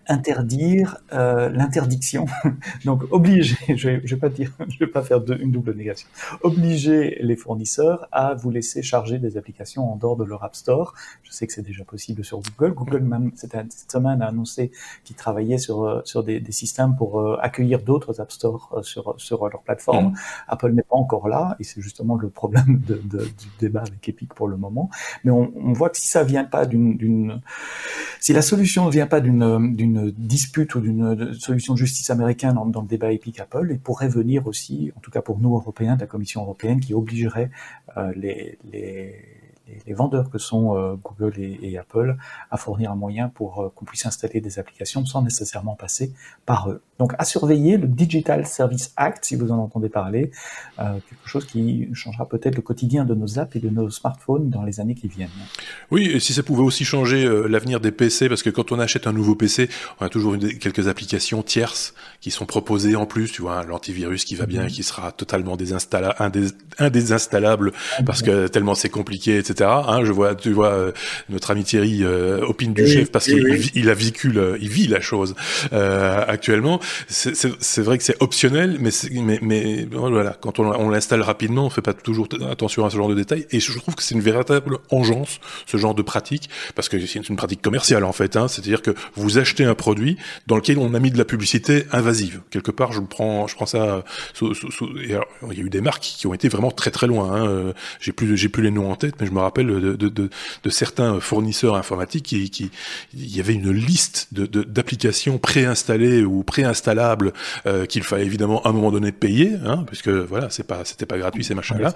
interdire euh, l'interdiction, donc obliger, je vais, vais pas dire, je vais pas faire une double négation, obliger les fournisseurs à vous laisser charger des applications en dehors de leur App Store. Je sais que c'est déjà possible sur Google. Google même cette, semaine a annoncé qu'il travaillait sur euh, sur des, des systèmes pour euh, accueillir d'autres App Store sur sur leur plateforme. Apple n'est pas encore là et c'est justement le problème de, de, du débat avec Epic pour le moment. Mais on, on voit que si ça vient pas d'une si la solution ne vient pas d'une dispute ou d'une solution de justice américaine dans, le débat Epic Apple, il pourrait venir aussi, en tout cas pour nous Européens, de la Commission européenne qui obligerait euh, les, vendeurs que sont euh, Google et, Apple à fournir un moyen pour euh, qu'on puisse installer des applications sans nécessairement passer par eux. Donc à surveiller le Digital Service Act, si vous en entendez parler, euh, quelque chose qui changera peut-être le quotidien de nos apps et de nos smartphones dans les années qui viennent. Oui, et si ça pouvait aussi changer l'avenir des PC, parce que quand on achète un nouveau PC, on a toujours une, quelques applications tierces qui sont proposées en plus, tu vois, l'antivirus qui va bien, mhm. qui sera totalement désinstallable, indésinstallable, parce que tellement c'est compliqué, etc. Hein, je vois, tu vois, euh, notre ami Thierry euh, opine du chef parce qu'il il a vécu, il vit la chose euh, actuellement. C'est vrai que c'est optionnel, mais, mais, mais voilà, quand on, l'installe rapidement, on fait pas toujours attention à ce genre de détails. Et je trouve que c'est une véritable engeance, ce genre de pratique, parce que c'est une pratique commerciale en fait. Hein, C'est-à-dire que vous achetez un produit dans lequel on a mis de la publicité invasive. Quelque part, je prends, je prends ça. Sous, sous, sous, il y a eu des marques qui ont été vraiment très très loin. Hein. J'ai plus, j'ai plus les noms en tête, mais je me rappelle de, de, de, certains fournisseurs informatiques qui, qui, il y avait une liste d'applications préinstallées ou préinstallables euh, qu'il fallait évidemment à un moment donné payer, hein, puisque voilà, c'est pas, c'était pas gratuit ces machins-là.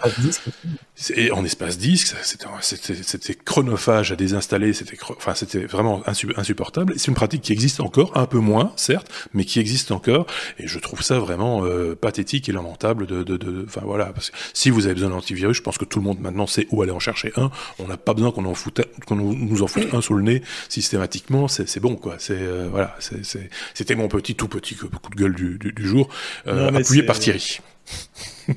Et en espace disque, c'était chronophage à désinstaller, c'était, enfin, c'était vraiment insupportable. C'est une pratique qui existe encore, un peu moins, certes, mais qui existe encore. Et je trouve ça vraiment euh, pathétique et lamentable de, de, de, enfin voilà, parce que si vous avez besoin d'antivirus, je pense que tout le monde maintenant sait où aller en chercher un on n'a pas besoin qu'on en foute, qu'on nous en foute un sous le nez systématiquement. C'est bon, quoi. C'est euh, voilà. C'était mon petit tout petit coup de gueule du, jour, euh, appuyé par Thierry.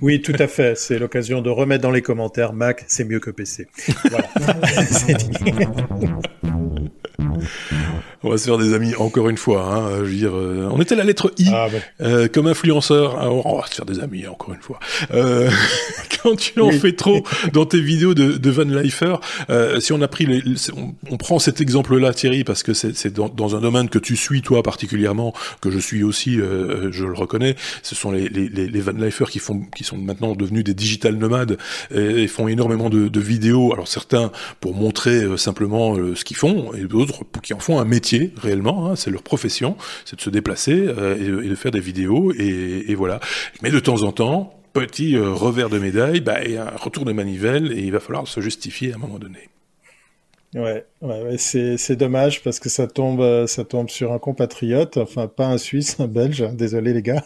Oui, tout à fait. C'est l'occasion de remettre dans les commentaires Mac, c'est mieux que PC. Voilà. On va se faire des amis encore une fois. Hein, je veux dire, euh, on était la lettre I ah, euh, comme influenceur. Ah, on va se faire des amis encore une fois. Euh, quand tu en fais trop dans tes vidéos de, de Van Leifer, euh, si on a pris, les, on, prend cet exemple-là, Thierry, parce que c'est dans, dans, un domaine que tu suis toi particulièrement, que je suis aussi, euh, je le reconnais. Ce sont les, les, les Van Leifer qui font, qui sont maintenant devenus des digital nomades et, font énormément de, de, vidéos. Alors certains pour montrer simplement ce qu'ils font, et d'autres qui en font un métier réellement, hein, c'est leur profession, c'est de se déplacer euh, et, de faire des vidéos et, voilà. Mais de temps en temps, petit euh, revers de médaille, bah, il y a un retour de manivelle et il va falloir se justifier à un moment donné. Ouais, ouais, c'est dommage parce que ça tombe, euh, ça tombe sur un compatriote, enfin pas un Suisse, un Belge. Hein, désolé les gars.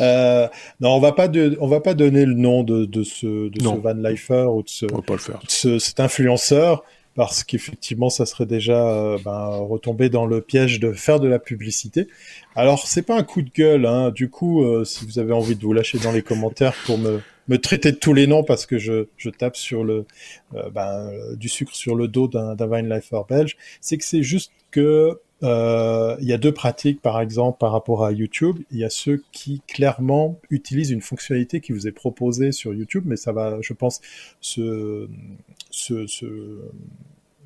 Euh, non, on va pas de, on va pas donner le nom de, de ce, de ce Van Leifer ou de ce, on va pas le faire. ce cet influenceur parce qu'effectivement, ça serait déjà euh, ben, retomber dans le piège de faire de la publicité. Alors, c'est pas un coup de gueule, hein. du coup, euh, si vous avez envie de vous lâcher dans les commentaires pour me, me traiter de tous les noms parce que je, je tape sur le euh, ben, du sucre sur le dos d'un Vine Lifer belge, c'est que c'est juste que il y a deux pratiques, par exemple, par rapport à YouTube. Il y a ceux qui clairement utilisent une fonctionnalité qui vous est proposée sur YouTube, mais ça va, je pense, se, se,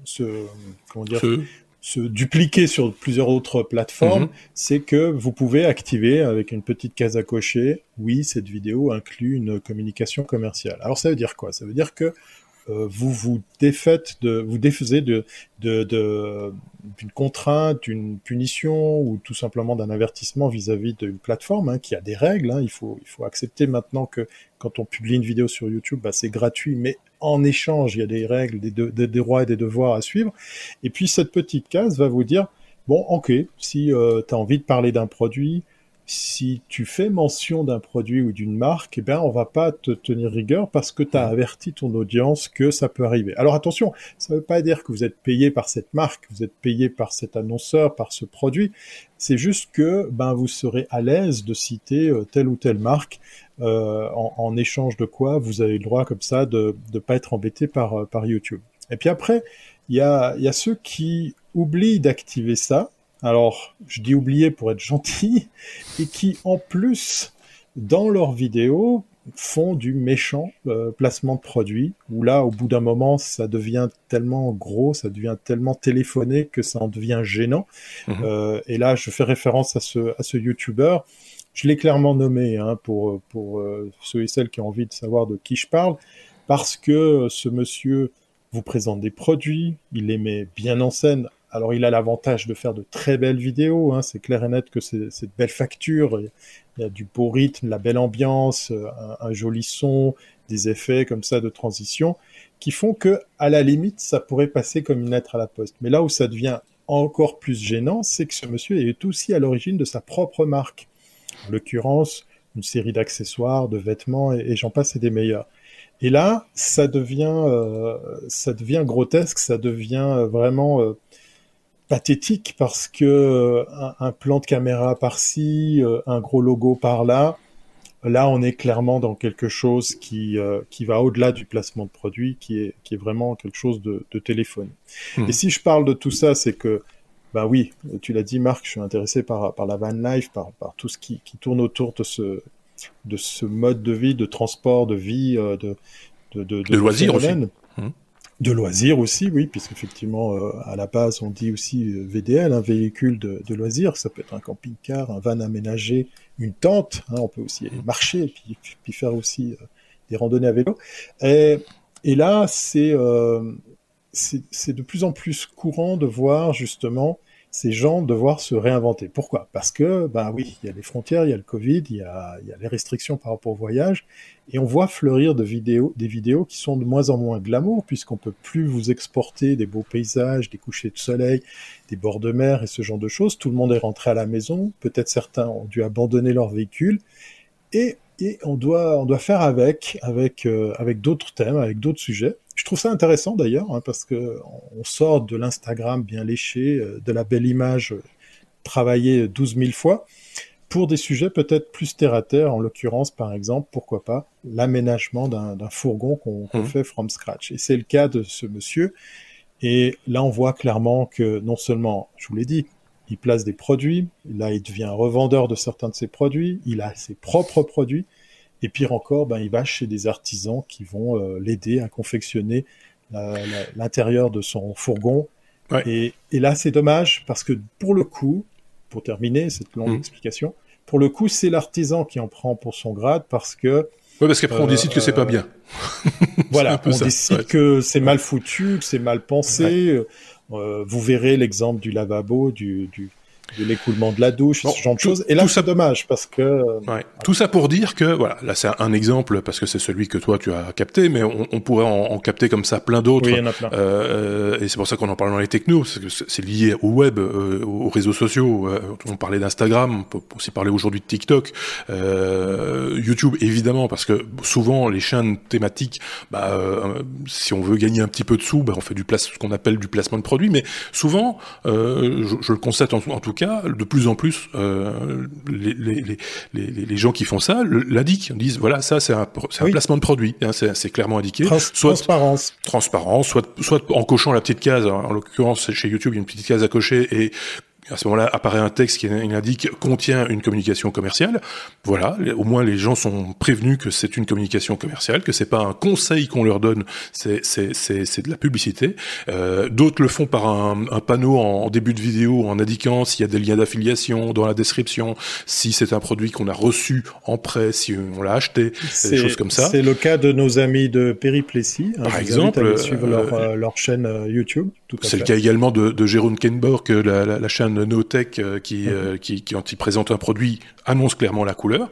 se, comment dire, se... dupliquer sur plusieurs autres plateformes. Mhm. C'est que vous pouvez activer avec une petite case à cocher. Oui, cette vidéo inclut une communication commerciale. Alors ça veut dire quoi? Ça veut dire que vous vous défaites de, vous défaisez de, de, de d'une contrainte, d'une punition ou tout simplement d'un avertissement vis-à-vis d'une plateforme hein, qui a des règles. Hein. Il faut il faut accepter maintenant que quand on publie une vidéo sur YouTube, bah, c'est gratuit, mais en échange, il y a des règles, des, des, des, droits et des devoirs à suivre. Et puis cette petite case va vous dire bon, ok, si euh, tu as envie de parler d'un produit, si tu fais mention d'un produit ou d'une marque, eh ben on va pas te tenir rigueur parce que tu as averti ton audience que ça peut arriver. Alors attention, ça ne veut pas dire que vous êtes payé par cette marque, vous êtes payé par cet annonceur, par ce produit. C'est juste que ben vous serez à l'aise de citer euh, telle ou telle marque euh, en, en, échange de quoi vous avez le droit comme ça de ne pas être embêté par, euh, par YouTube. Et puis après, il y a, y a ceux qui oublient d'activer ça alors je dis oublier pour être gentil, et qui en plus, dans leurs vidéos, font du méchant euh, placement de produits, où là, au bout d'un moment, ça devient tellement gros, ça devient tellement téléphoné que ça en devient gênant. Mhm. Euh, et là, je fais référence à ce, à ce YouTuber. Je l'ai clairement nommé hein, pour, pour euh, ceux et celles qui ont envie de savoir de qui je parle, parce que ce monsieur vous présente des produits, il les met bien en scène alors il a l'avantage de faire de très belles vidéos, hein, c'est clair et net que c'est de belles factures, il y a du beau rythme, la belle ambiance, euh, un, joli son, des effets comme ça de transition, qui font que, à la limite, ça pourrait passer comme une lettre à la poste. Mais là où ça devient encore plus gênant, c'est que ce monsieur est aussi à l'origine de sa propre marque. En l'occurrence, une série d'accessoires, de vêtements, et, j'en passe, et des meilleurs. Et là, ça devient, euh, ça devient grotesque, ça devient euh, vraiment pathétique parce que euh, un, plan de caméra par-ci, euh, un gros logo par-là, là on est clairement dans quelque chose qui euh, qui va au-delà du placement de produit, qui est qui est vraiment quelque chose de, de téléphone. Hmm. Et si je parle de tout ça, c'est que bah oui, tu l'as dit Marc, je suis intéressé par par la van life, par par tout ce qui qui tourne autour de ce de ce mode de vie, de transport, de vie, de de, de, de loisirs aussi de loisirs aussi, oui, puisqu'effectivement, euh, à la base, on dit aussi euh, VDL, un véhicule de, de, loisirs. Ça peut être un camping-car, un van aménagé, une tente. Hein, on peut aussi marcher, puis, puis faire aussi euh, des randonnées à vélo. Et, et là, c'est euh, c'est de plus en plus courant de voir justement ces gens devoir se réinventer. Pourquoi? Parce que, ben oui, il y a les frontières, il y a le Covid, il y a, les restrictions par rapport au voyage, et on voit fleurir vidéos, des vidéos qui sont de moins en moins glamour, puisqu'on peut plus vous exporter des beaux paysages, des couchers de soleil, des bords de mer et ce genre de choses. Tout le monde est rentré à la maison, peut-être certains ont dû abandonner leur véhicule, et, et on doit, on doit faire avec, avec, euh, avec d'autres thèmes, avec d'autres sujets. Je trouve ça intéressant d'ailleurs, hein, parce que on sort de l'Instagram bien léché, euh, de la belle image euh, travaillée 12 000 fois, pour des sujets peut-être plus terre à terre, en l'occurrence, par exemple, pourquoi pas, l'aménagement d'un fourgon qu'on mmh. fait from scratch. Et c'est le cas de ce monsieur. Et là, on voit clairement que non seulement, je vous l'ai dit, il place des produits, là, il devient revendeur de certains de ses produits, il a ses propres produits, et pire encore, ben, il va chez des artisans qui vont euh, l'aider à confectionner l'intérieur de son fourgon. Et, et, là, c'est dommage parce que pour le coup, pour terminer cette longue mmh. explication, pour le coup, c'est l'artisan qui en prend pour son grade parce que oui, parce qu'après, on décide que c'est pas bien. voilà, on décide que c'est mal foutu, que c'est mal pensé. Euh, vous verrez l'exemple du lavabo, du, du, de l'écoulement de la douche, ce genre de choses. Et là, c'est dommage parce que. Euh, ouais. Tout ça pour dire que voilà, là c'est un exemple parce que c'est celui que toi tu as capté, mais on, on pourrait en, en, capter comme ça plein d'autres. Oui, il y en a plein. Euh, et c'est pour ça qu'on en parle dans les technos, parce que c'est lié au web, euh, aux réseaux sociaux. Euh, on parlait d'Instagram, on peut aussi parler aujourd'hui de TikTok, euh, YouTube évidemment, parce que souvent les chaînes thématiques, bah, si on veut gagner un petit peu de sous, bah, on fait du place, ce qu'on appelle du placement de produits, mais souvent, je, je, le constate en, en tout cas, de plus en plus, euh, les, les, les, les, gens qui font ça l'indiquent, disent voilà, ça c'est un, un placement de produit, hein, c'est clairement indiqué. soit transparence. Transparence, soit, soit en cochant la petite case, en l'occurrence chez YouTube, il y a une petite case à cocher et À ce moment-là apparaît un texte qui indique contient une communication commerciale. Voilà, au moins les gens sont prévenus que c'est une communication commerciale, que c'est pas un conseil qu'on leur donne, c'est de la publicité. Euh, D'autres le font par un, un panneau en, début de vidéo en indiquant s'il y a des liens d'affiliation dans la description, si c'est un produit qu'on a reçu en prêt, si on l'a acheté, des choses comme ça. C'est le cas de nos amis de Périplessis. Hein, par exemple, suivre leur, euh, leur chaîne euh, YouTube. C'est le cas également de, de Jérôme Kenborg, la, la, la chaîne NoTech euh, qui, mhm. qui, qui, quand il présente un produit, annonce clairement la couleur.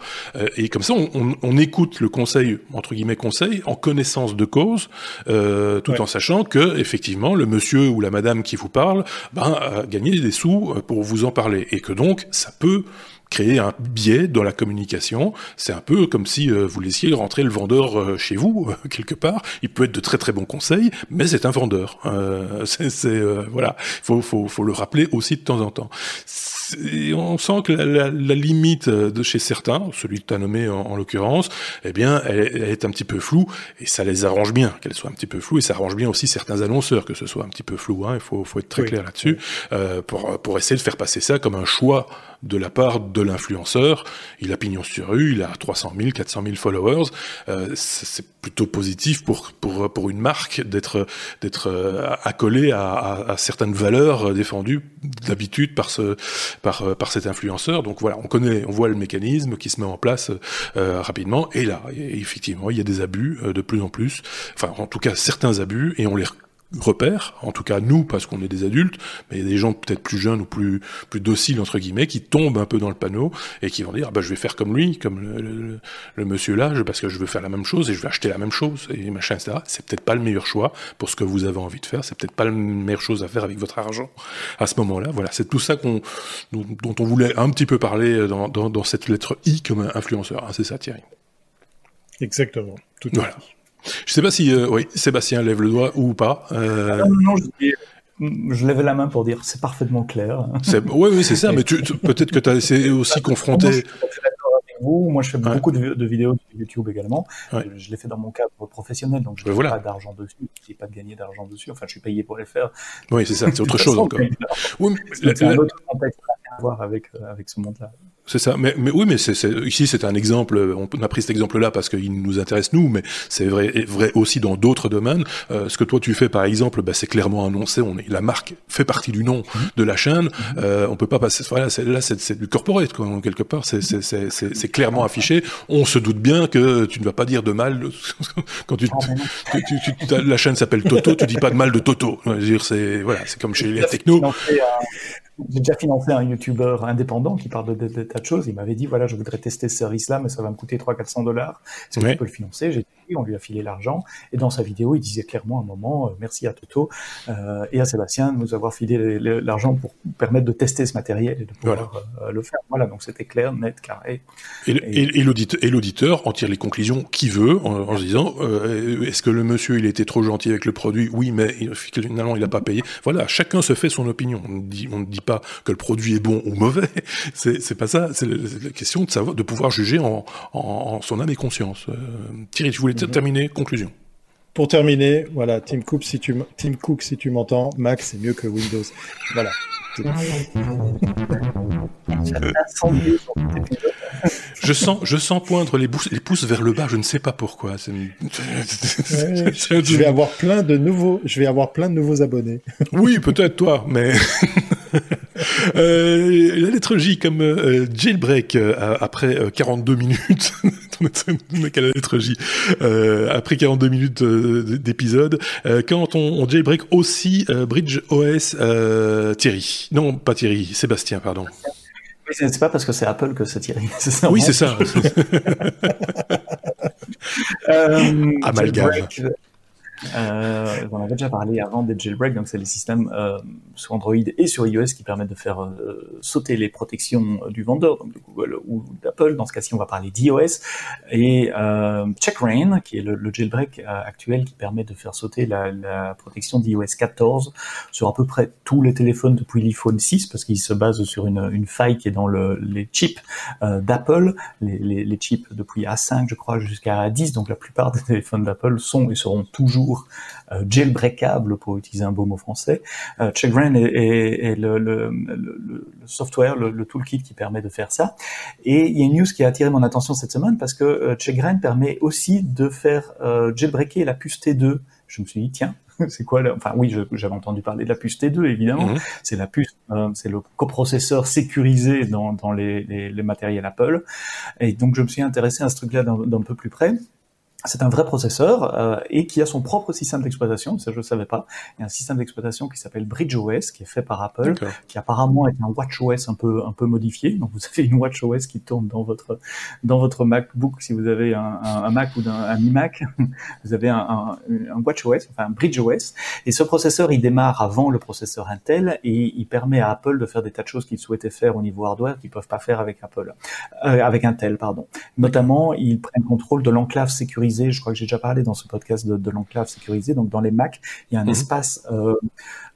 et comme ça, on, on, on, écoute le conseil, entre guillemets conseil, en connaissance de cause, euh, tout en sachant que effectivement le monsieur ou la madame qui vous parle ben, a gagné des sous pour vous en parler. Et que donc, ça peut créer un biais dans la communication. C'est un peu comme si euh, vous laissiez rentrer le vendeur euh, chez vous euh, quelque part. Il peut être de très très bons conseils, mais c'est un vendeur. c'est voilà, faut, faut faut le rappeler aussi de temps en temps. On sent que la, la, limite de chez certains, celui que tu as nommé en, l'occurrence, eh bien, elle, est un petit peu floue et ça les arrange bien qu'elle soit un petit peu floue et ça arrange bien aussi certains annonceurs que ce soit un petit peu flou. Hein, il faut, faut être très clair là-dessus pour pour essayer de faire passer ça comme un choix de la part de l'influenceur. Il a pignon sur rue, il a 300 000, 400 000 followers. Euh, c'est plutôt positif pour, pour, pour une marque d'être d'être euh, accolé à, à, certaines valeurs défendues d'habitude par ce par par cet influenceur. Donc voilà, on connaît, on voit le mécanisme qui se met en place euh, rapidement. Et là, effectivement, il y a des abus de plus en plus. Enfin, en tout cas, certains abus, et on les repères, en tout cas nous parce qu'on est des adultes, mais il y a des gens peut-être plus jeunes ou plus plus dociles entre guillemets qui tombent un peu dans le panneau et qui vont dire ah bah je vais faire comme lui, comme le, le, monsieur là, parce que je veux faire la même chose et je vais acheter la même chose et machin etc. C'est peut-être pas le meilleur choix pour ce que vous avez envie de faire, c'est peut-être pas la meilleure chose à faire avec votre argent à ce moment-là. Voilà, c'est tout ça qu'on dont on voulait un petit peu parler dans, dans, dans cette lettre I comme influenceur. Hein, c'est ça Thierry. Oui, Tout à voilà. Je sais pas si euh, oui, Sébastien lève le doigt ou pas. Euh... Non, non, je, je lève la main pour dire c'est parfaitement clair. Oui, oui, c'est ça, mais peut-être que tu as essayé aussi confronter. Moi, je fais beaucoup de, vidéos sur YouTube également. Je, l'ai fait dans mon cadre professionnel, donc je n'ai pas d'argent dessus. Je n'ai pas de gagner d'argent dessus. Enfin, je suis payé pour les faire. Oui, c'est ça, c'est autre chose encore. Oui, c'est un autre contexte à voir avec, euh, avec ce monde-là. C'est ça. Mais, mais oui, mais c'est, ici c'est un exemple. On a pris cet exemple-là parce qu'il nous intéresse nous, mais c'est vrai, vrai aussi dans d'autres domaines. Euh, ce que toi tu fais, par exemple, bah, c'est clairement annoncé. On est, la marque fait partie du nom mhm. de la chaîne. Euh, on peut pas passer. Voilà, c'est, là c'est, du corporate quoi, quelque part. C'est, clairement affiché. On se doute bien que tu ne vas pas dire de mal quand tu, ah, tu, tu, la chaîne s'appelle Toto. tu dis pas de mal de Toto. C'est voilà, c'est comme chez les technos. J'ai déjà financé un YouTuber indépendant qui parle de, tas de choses. Il m'avait dit, voilà, je voudrais tester ce service-là, mais ça va me coûter 300-400 dollars. Est-ce que tu peux le financer? J'ai dit, on lui a filé l'argent. Et dans sa vidéo, il disait clairement à un moment, euh, merci à Toto euh, et à Sébastien de nous avoir filé l'argent pour permettre de tester ce matériel et de pouvoir euh, le faire. Voilà, donc c'était clair, net, carré. Et, et, et l'auditeur en tire les conclusions qu'il veut en, se disant, est-ce que le monsieur, il était trop gentil avec le produit? Oui, mais finalement, il n'a pas payé. Voilà, chacun se fait son opinion. On dit, on dit pas que le produit est bon ou mauvais. C'est pas ça. C'est la question de savoir, de pouvoir juger en, en, son âme et conscience. Euh, Thierry, tu voulais. Terminer Conclusion. Pour terminer, voilà, Tim Cook, si tu Tim Cook, si tu m'entends, Mac, c'est mieux que Windows. Voilà. je sens, je sens poindre les, les, pouces vers le bas. Je ne sais pas pourquoi. je vais avoir plein de nouveaux, je vais avoir plein de nouveaux abonnés. oui, peut-être toi, mais euh, la lettre J comme euh, jailbreak euh, après 42 minutes. mec à la lettre J. après 42 minutes d'épisode, quand on, on, jailbreak aussi Bridge OS Thierry. Non, pas Thierry, Sébastien, pardon. c'est pas parce que c'est Apple que c'est Thierry. oui, c'est ça. Amalgame. Euh, on avait déjà parlé avant des jailbreak, donc c'est les systèmes euh, sur Android et sur iOS qui permettent de faire euh, sauter les protections du vendeur, donc de Google ou d'Apple. Dans ce cas-ci, on va parler d'iOS et euh, CheckRain, qui est le, le jailbreak euh, actuel qui permet de faire sauter la, la protection d'iOS 14 sur à peu près tous les téléphones depuis l'iPhone 6, parce qu'il se base sur une, une, faille qui est dans le, les chips euh, d'Apple, les, les, les chips depuis A5, je crois, jusqu'à A10. Donc la plupart des téléphones d'Apple sont et seront toujours toujours euh, jailbreakable pour utiliser un beau mot français. Euh, Checkbrain est, est, est le, le, le, software, le, toolkit qui permet de faire ça. Et il y a une news qui a attiré mon attention cette semaine parce que euh, Checkbrain permet aussi de faire jailbreaker la puce T2. Je me suis dit tiens, c'est quoi Enfin oui, j'avais entendu parler de la puce T2 évidemment. Mhm. C'est la puce, euh, c'est le coprocesseur sécurisé dans, dans les, les, les, matériels Apple. Et donc je me suis intéressé à ce truc-là d'un peu plus près c'est un vrai processeur euh, et qui a son propre système d'exploitation, ça je ne savais pas. Il y a un système d'exploitation qui s'appelle BridgeOS, qui est fait par Apple, qui apparemment est un WatchOS un peu un peu modifié. Donc vous avez une WatchOS qui tourne dans votre dans votre MacBook si vous avez un, un, Mac ou un, iMac, vous avez un, un, un WatchOS, enfin un BridgeOS. Et ce processeur, il démarre avant le processeur Intel et il permet à Apple de faire des tas de choses qu'il souhaitait faire au niveau hardware qu'ils peuvent pas faire avec Apple, euh, avec Intel, pardon. Notamment, il prend contrôle de l'enclave sécurisée je crois que j'ai déjà parlé dans ce podcast de, l'enclave sécurisée. Donc dans les Mac, il y a un mhm. espace euh,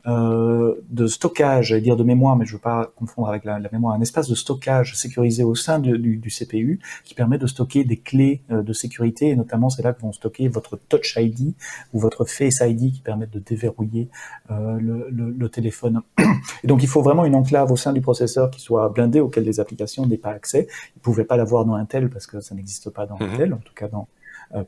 euh, de stockage, j'allais dire de mémoire, mais je ne veux pas confondre avec la, mémoire, un espace de stockage sécurisé au sein du, CPU qui permet de stocker des clés euh, de sécurité, et notamment c'est là que vont stocker votre Touch ID ou votre Face ID qui permettent de déverrouiller le, téléphone. Et donc il faut vraiment une enclave au sein du processeur qui soit blindée, auquel les applications n'aient pas accès. Ils ne pouvaient pas l'avoir dans Intel parce que ça n'existe pas dans mhm. Intel, en tout cas dans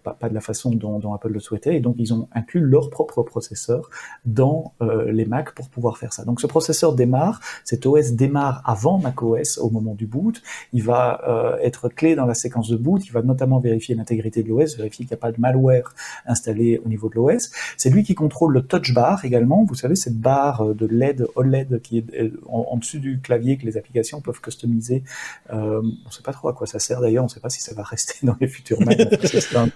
pas, pas, de la façon dont, dont, Apple le souhaitait, et donc ils ont inclus leur propre processeur dans euh, les Mac pour pouvoir faire ça. Donc ce processeur démarre, cet OS démarre avant macOS au moment du boot, il va euh, être clé dans la séquence de boot, il va notamment vérifier l'intégrité de l'OS, vérifier qu'il n'y a pas de malware installé au niveau de l'OS. C'est lui qui contrôle le touch bar également, vous savez cette barre de LED OLED qui est en, dessus du clavier que les applications peuvent customiser. Euh, on ne sait pas trop à quoi ça sert d'ailleurs, on ne sait pas si ça va rester dans les futurs Mac. un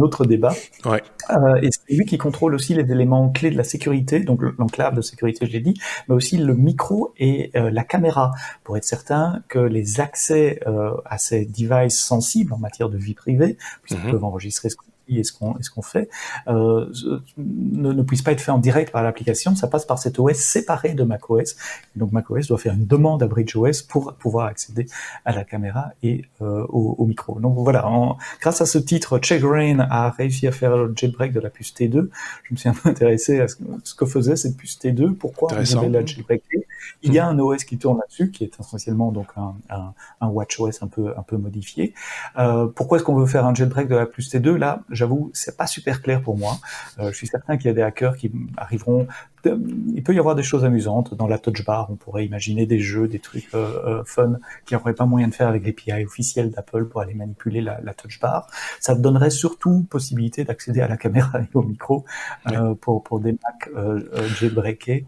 autre débat. Ouais. Euh, et c'est lui qui contrôle aussi les éléments clés de la sécurité, donc l'enclave de sécurité, je l'ai dit, mais aussi le micro et euh, la caméra, pour être certain que les accès euh, à ces devices sensibles en matière de vie privée, puisqu'ils mm-hmm. peuvent enregistrer ce et ce qu'on ce qu'on fait euh, ne, ne, puisse pas être fait en direct par l'application, ça passe par cet OS séparé de macOS. Donc macOS doit faire une demande à BridgeOS pour pouvoir accéder à la caméra et euh, au, au, micro. Donc voilà, en, grâce à ce titre, Checkbrain a réussi à faire le jailbreak de la puce T2. Je me suis un peu intéressé à ce, que faisait cette puce T2, pourquoi on avait la jailbreaké. Il y a un OS qui tourne là-dessus, qui est essentiellement donc un, un, un WatchOS un peu un peu modifié. Euh, pourquoi est-ce qu'on veut faire un jailbreak de la puce T2 Là, j'avoue, c'est pas super clair pour moi. Euh, je suis certain qu'il y a des hackers qui arriveront. Il peut y avoir des choses amusantes dans la touch bar. On pourrait imaginer des jeux, des trucs euh, euh fun qui n'auraient pas moyen de faire avec l'API officiel d'Apple pour aller manipuler la, la, touch bar. Ça donnerait surtout possibilité d'accéder à la caméra et au micro euh, pour, pour des Mac euh, jailbreakés.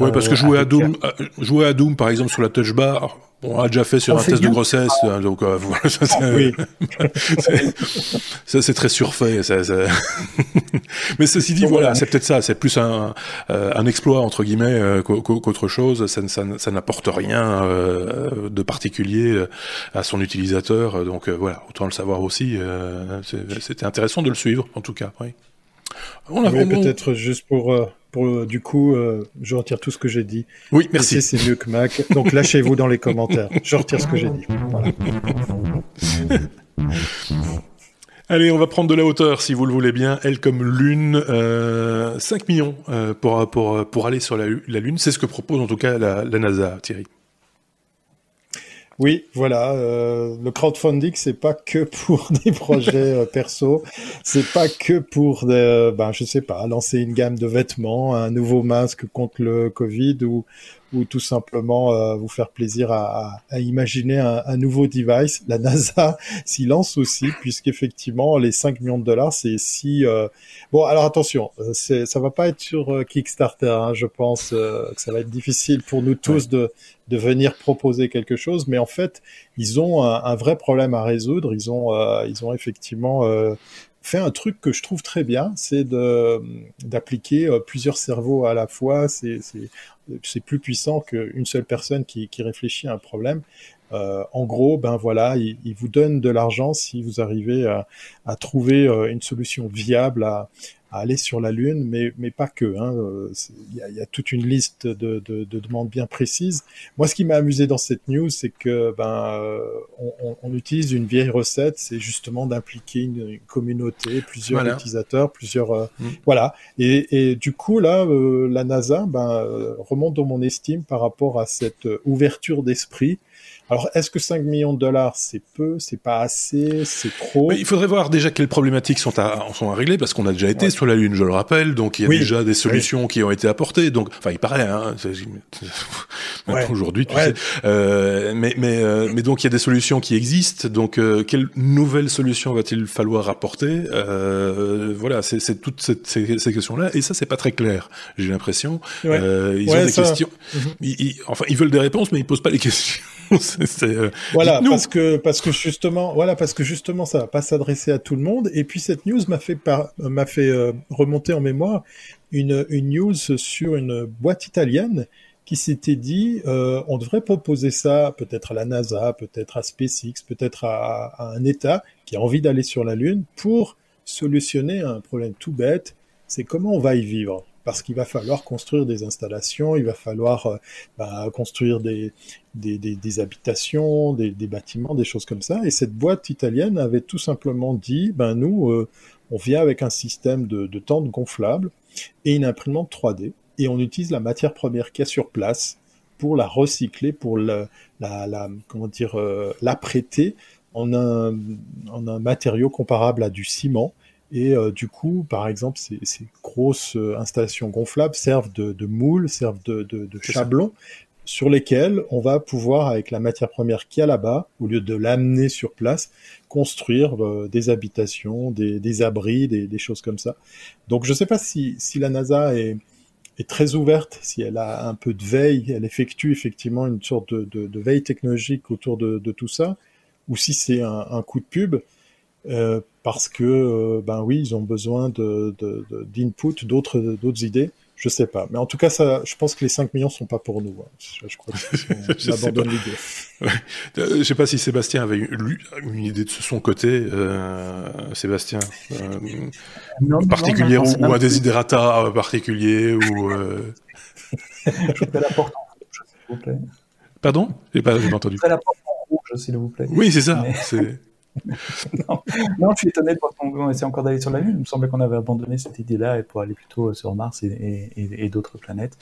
Oui, parce que jouer à Doom, jouer à Doom par exemple sur la touch bar, on a déjà fait sur un test de grossesse, hein, donc euh, voilà, ça, oui. ça c'est très surfait. Ça, ça... Mais ceci dit, voilà, c'est peut-être ça, c'est plus un, euh, un exploit entre guillemets euh, qu'autre chose. Ça, ça, ça n'apporte rien euh, de particulier à son utilisateur, donc voilà, autant le savoir aussi. C'était intéressant de le suivre, en tout cas. Oui. On a oui, peut-être juste pour euh, du coup, euh, je retire tout ce que j'ai dit. Oui, merci. C'est mieux que Mac. Donc lâchez-vous dans les commentaires. Je retire ce que j'ai dit. Allez, on va prendre de la hauteur, si vous le voulez bien. Elle comme Lune, 5 euh, millions pour, pour, pour aller sur la, Lune. C'est ce que propose en tout cas la, la NASA, Thierry. Oui, voilà. Euh, le crowdfunding, c'est pas que pour des projets euh, perso, c'est pas que pour, euh, ben je sais pas, lancer une gamme de vêtements, un nouveau masque contre le Covid ou ou tout simplement euh, vous faire plaisir à, à, imaginer un, un, nouveau device. La NASA s'y lance aussi, puisqu'effectivement, les 5 millions de dollars, c'est si... Euh... Bon, alors attention, euh, ça va pas être sur euh, Kickstarter, hein, je pense que ça va être difficile pour nous tous de, de venir proposer quelque chose, mais en fait, ils ont un, un vrai problème à résoudre. Ils ont, ils ont effectivement fait un truc que je trouve très bien, c'est d'appliquer plusieurs cerveaux à la fois. C'est c'est plus puissant qu'une seule personne qui, qui, réfléchit à un problème. Euh, en gros, ben voilà, il, il vous donne de l'argent si vous arrivez à, à trouver euh, une solution viable à, à aller sur la Lune, mais, mais pas que. Hein. Il, y y, a, toute une liste de, de, de, demandes bien précises. Moi, ce qui m'a amusé dans cette news, c'est que ben on, on, utilise une vieille recette, c'est justement d'impliquer une, une, communauté, plusieurs voilà. utilisateurs, plusieurs euh, mmh. voilà. Et, et, du coup là, euh, la NASA ben, remonte dans mon estime par rapport à cette ouverture d'esprit alors, est-ce que 5 millions de dollars, c'est peu, c'est pas assez, c'est trop? Mais Il faudrait voir déjà quelles problématiques sont à, sont à régler, parce qu'on a déjà été ouais. sur la Lune, je le rappelle, donc il y a oui. déjà des solutions oui. qui ont été apportées. Donc, enfin, il paraît, hein, ouais. aujourd'hui, tu sais. Euh, mais, mais, euh, mais donc, il y a des solutions qui existent. Donc, euh, quelles nouvelles solutions va-t-il falloir apporter? Euh, Voilà, c'est toutes ces, ces questions-là. Et ça, c'est pas très clair, j'ai l'impression. Euh, ils ont des ça... questions. Mm -hmm. ils, ils, enfin, ils veulent des réponses, mais ils posent pas les questions. euh, voilà parce que parce que justement voilà parce que justement ça va pas s'adresser à tout le monde. Et puis cette news m'a fait m'a fait euh, remonter en mémoire une une news sur une boîte italienne qui s'était dit euh, on devrait proposer ça peut-être à la NASA, peut-être à SpaceX, peut-être à, à, un État qui a envie d'aller sur la Lune pour solutionner un problème tout bête, c'est comment on va y vivre? Parce qu'il va falloir construire des installations, il va falloir euh, bah, construire des, habitations, des, bâtiments, des choses comme ça. Et cette boîte italienne avait tout simplement dit, ben nous, euh, on vient avec un système de, de tentes gonflables et une imprimante 3D, et on utilise la matière première qu'il y a sur place pour la recycler, pour la, la, comment dire, euh, l'apprêter en un matériau comparable à du ciment et euh, du coup, par exemple, ces, ces grosses euh, installations gonflables servent de, de moules, servent de, de, de chablons sur lesquels on va pouvoir, avec la matière première qu'il y a là-bas, au lieu de l'amener sur place, construire euh, des habitations, des, des abris, des, des, choses comme ça. Donc je ne sais pas si, si la NASA est, est, très ouverte, si elle a un peu de veille, elle effectue effectivement une sorte de, de, de veille technologique autour de, tout ça, ou si c'est un, un, coup de pub. Euh, parce que euh, ben oui, ils ont besoin de, de, de, d'input, d'autres, d'autres idées. Je sais pas, mais en tout cas, ça, je pense que les 5 millions sont pas pour nous. Hein. Je, je, crois qu'on abandonne l'idée. Ouais. Euh, je sais pas si Sébastien avait eu une idée de son côté. Euh, Sébastien, euh, non, particulier non, ou, ou un désiderata particulier ou. Euh... je la porte en rouge, s'il vous plaît. Pardon? J'ai pas, j'ai pas entendu. Je la porte en rouge, s'il vous plaît. Oui, c'est ça. Mais... C'est non, non, je suis étonné de voir qu'on essaie encore d'aller sur la Lune. Il me semblait qu'on avait abandonné cette idée-là pour aller plutôt euh, sur Mars et, et, et d'autres planètes.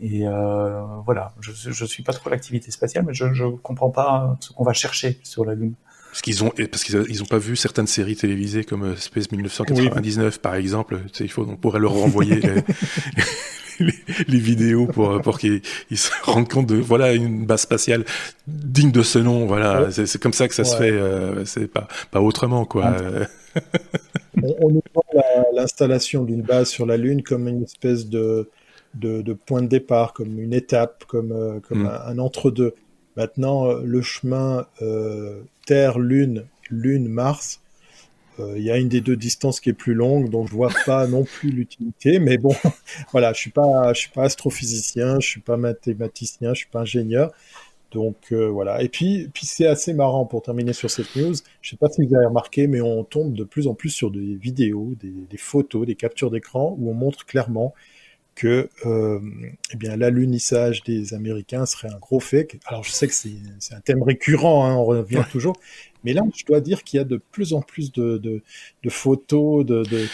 Et euh, voilà, je ne suis pas trop l'activité spatiale, mais je ne comprends pas ce qu'on va chercher sur la Lune. Parce qu'ils ont, parce qu'ils ils ont pas vu certaines séries télévisées comme euh, Space 1999 oui. par exemple. Il faut, on pourrait leur renvoyer les, les, les, vidéos pour pour qu'ils se rendent compte de voilà une base spatiale digne de ce nom. Voilà, ouais. c'est comme ça que ça ouais. se fait. Euh, c'est pas pas autrement quoi. on, on nous voit l'installation d'une base sur la Lune comme une espèce de de, de point de départ, comme une étape, comme euh, comme mm. un, un entre-deux. Maintenant, euh, le chemin euh, Terre, Lune, Lune, Mars, euh, il y a une des deux distances qui est plus longue, donc je vois pas non plus l'utilité. Mais bon, voilà, je suis pas, je suis pas astrophysicien, je suis pas mathématicien, je suis pas ingénieur. Donc euh, voilà. Et puis, puis c'est assez marrant pour terminer sur cette news. Je sais pas si vous avez remarqué, mais on tombe de plus en plus sur des vidéos, des, des photos, des captures d'écran où on montre clairement que euh, eh bien l'alunissage des Américains serait un gros fake. Alors je sais que c'est un thème récurrent, hein, on revient ouais. toujours, mais là je dois dire qu'il y a de plus en plus de, de, de photos, de, de,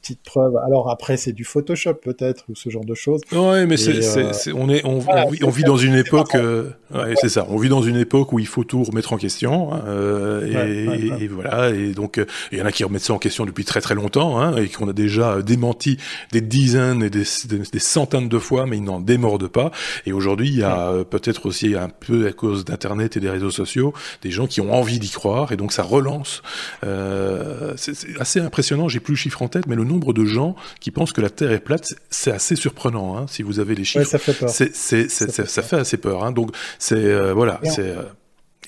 petites preuves. Alors après c'est du Photoshop peut-être ou ce genre de choses. Ouais, mais c'est euh... on est on, voilà, on vit, on vit dans une époque, euh, ouais, c'est ça, on vit dans une époque où il faut tout remettre en question hein, euh, et, ouais, et, et, voilà et donc euh, il y en a qui remettent ça en question depuis très très longtemps hein, et qu'on a déjà démenti des dizaines et des, des des centaines de fois, mais ils n'en démordent pas. Et aujourd'hui, il y a peut-être aussi un peu à cause d'Internet et des réseaux sociaux, des gens qui ont envie d'y croire, et donc ça relance. Euh, c'est assez impressionnant, j'ai plus le chiffre en tête, mais le nombre de gens qui pensent que la Terre est plate, c'est assez surprenant, hein, si vous avez les chiffres. Ouais, ça fait peur. C'est, c'est, ça, ça, fait, ça fait assez peur. Hein. Donc, c'est, euh, voilà, c'est... Euh,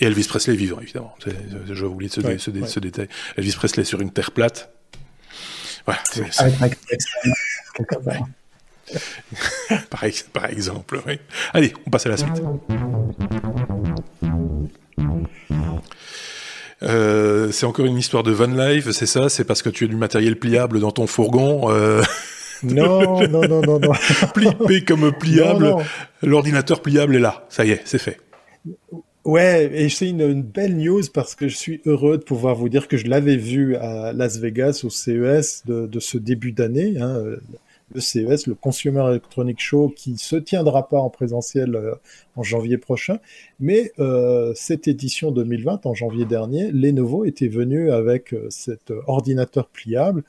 et Elvis Presley vivant, évidemment. Je oublié ce, ouais, ce, ouais. ce, détail. Elvis Presley sur une terre plate. Voilà. Par, par, exemple. Oui. Allez, on passe à la suite. Euh, c'est encore une histoire de van life, c'est ça? C'est parce que tu as du matériel pliable dans ton fourgon euh... Non, non, non, non, non. Plié comme pliable. L'ordinateur pliable est là. Ça y est, c'est fait. Ouais, et c'est une, belle news parce que je suis heureux de pouvoir vous dire que je l'avais vu à Las Vegas au CES de, de ce début d'année. Hein, le CES, le Consumer Electronic Show, qui se tiendra pas en présentiel euh, en janvier prochain, mais euh, cette édition 2020, en janvier dernier, Lenovo était venu avec euh, cet ordinateur pliable.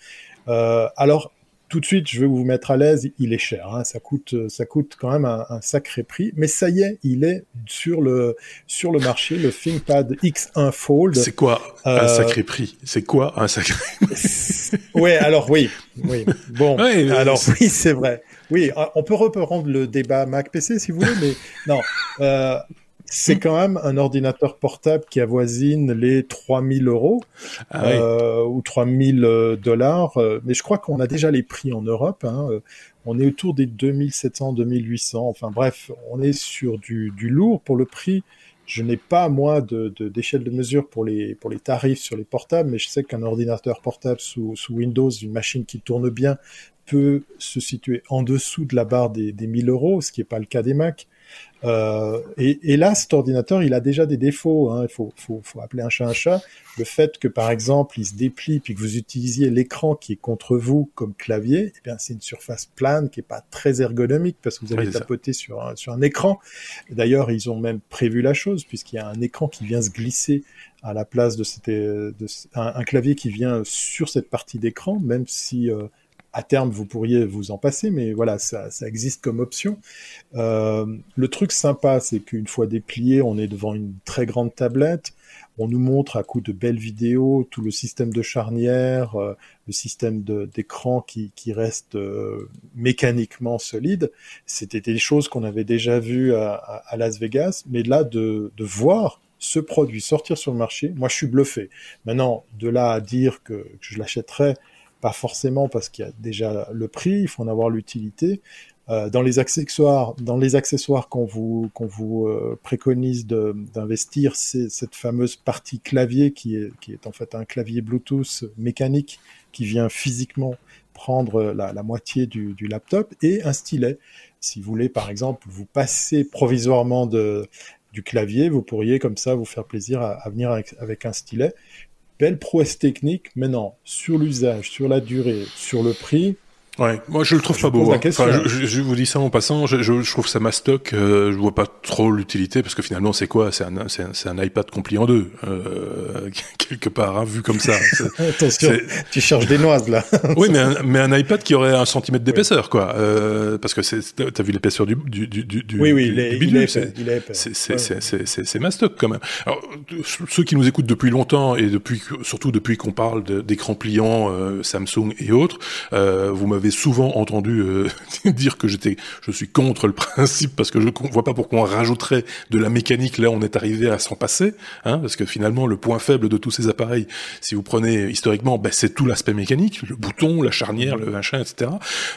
alors, tout de suite, je vais vous mettre à l'aise, il est cher, hein, ça coûte, ça coûte quand même un, sacré prix, mais ça y est, il est sur le sur le marché, le ThinkPad X1 Fold. C'est quoi un euh, sacré prix? C'est quoi un sacré Ouais, alors oui, oui. Bon, alors oui, c'est vrai. Oui, on peut reprendre le débat Mac PC si vous voulez, mais non. Euh, c'est quand même un ordinateur portable qui avoisine les 3000 euros ah euh, ou 3000 euh, dollars. Euh, mais je crois qu'on a déjà les prix en Europe. Hein. On est autour des 2700, 2800. Enfin bref, on est sur du, du lourd pour le prix. Je n'ai pas, moi, d'échelle de, de, mesure pour les, pour les tarifs sur les portables, mais je sais qu'un ordinateur portable sous, sous Windows, une machine qui tourne bien, peut se situer en dessous de la barre des, des 1000 euros, ce qui n'est pas le cas des Mac. Euh, et, là, cet ordinateur, il a déjà des défauts. Hein. Il faut, faut, faut, appeler un chat un chat. Le fait que, par exemple, il se déplie puis que vous utilisiez l'écran qui est contre vous comme clavier, eh bien, c'est une surface plane qui est pas très ergonomique parce que vous allez tapoter sur un, sur un écran. D'ailleurs, ils ont même prévu la chose puisqu'il y a un écran qui vient se glisser à la place de, cette, de un, clavier qui vient sur cette partie d'écran, même si euh, à terme, vous pourriez vous en passer, mais voilà, ça, ça existe comme option. Euh, le truc sympa, c'est qu'une fois déplié, on est devant une très grande tablette. On nous montre à coup de belles vidéos tout le système de charnière, euh, le système d'écran qui, qui, reste euh, mécaniquement solide. C'était des choses qu'on avait déjà vues à, à, Las Vegas, mais là de, de voir ce produit sortir sur le marché, moi je suis bluffé. Maintenant, de là à dire que, que je l'achèterais, pas forcément parce qu'il y a déjà le prix, il faut en avoir l'utilité. Euh, dans les accessoires, dans les accessoires qu'on vous qu'on vous euh, préconise d'investir, c'est cette fameuse partie clavier qui est qui est en fait un clavier Bluetooth mécanique qui vient physiquement prendre la, moitié du, laptop et un stylet. Si vous voulez par exemple vous passer provisoirement du clavier, vous pourriez comme ça vous faire plaisir à, venir avec un stylet belle prouesse technique, mais non, sur l'usage, sur la durée, sur le prix, Ouais, moi je le trouve pas beau. Hein. Enfin, je, je, vous dis ça en passant, je, je trouve ça mastoc. Euh, je vois pas trop l'utilité parce que finalement c'est quoi? C'est un, un, un, iPad compli en deux euh, quelque part, hein, vu comme ça. Attention, tu cherches des noises là. oui, mais un, mais un iPad qui aurait un centimètre d'épaisseur, quoi. Euh, parce que t'as vu l'épaisseur du, du, du, du, oui, oui, du, il est, c'est, c'est, mastoc quand même. Alors ceux qui nous écoutent depuis longtemps et depuis surtout depuis qu'on parle d'écran pliant, euh, Samsung et autres, euh, vous m'avez souvent entendu euh, dire que j'étais, je suis contre le principe parce que je ne vois pas pourquoi on rajouterait de la mécanique. Là, on est arrivé à s'en passer, hein, parce que finalement, le point faible de tous ces appareils, si vous prenez historiquement, ben, c'est tout l'aspect mécanique, le bouton, la charnière, le machin, etc.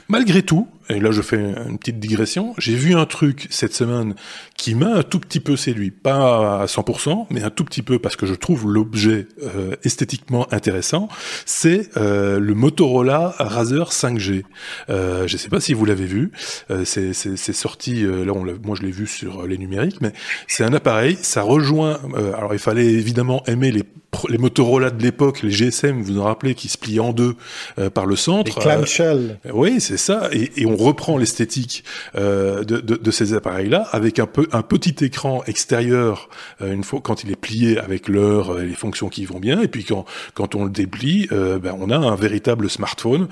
Malgré tout, et là je fais une petite digression, j'ai vu un truc cette semaine qui m'a un tout petit peu séduit, pas à 100%, mais un tout petit peu parce que je trouve l'objet euh, esthétiquement intéressant, c'est euh, le Motorola Razer 5G. Euh, je ne sais pas si vous l'avez vu, euh, c'est sorti, euh, là on moi je l'ai vu sur les numériques, mais c'est un appareil, ça rejoint, alors il fallait évidemment aimer les les Motorola de l'époque, les GSM, vous en rappelez, qui se plient en deux euh, par le centre. Les clamshell. Euh, oui, c'est ça. Et, et, on reprend l'esthétique euh, de, de, de, ces appareils-là avec un, peu, un petit écran extérieur euh, une fois quand il est plié avec l'heure et les fonctions qui vont bien. Et puis quand, quand on le déplie, ben, on a un véritable smartphone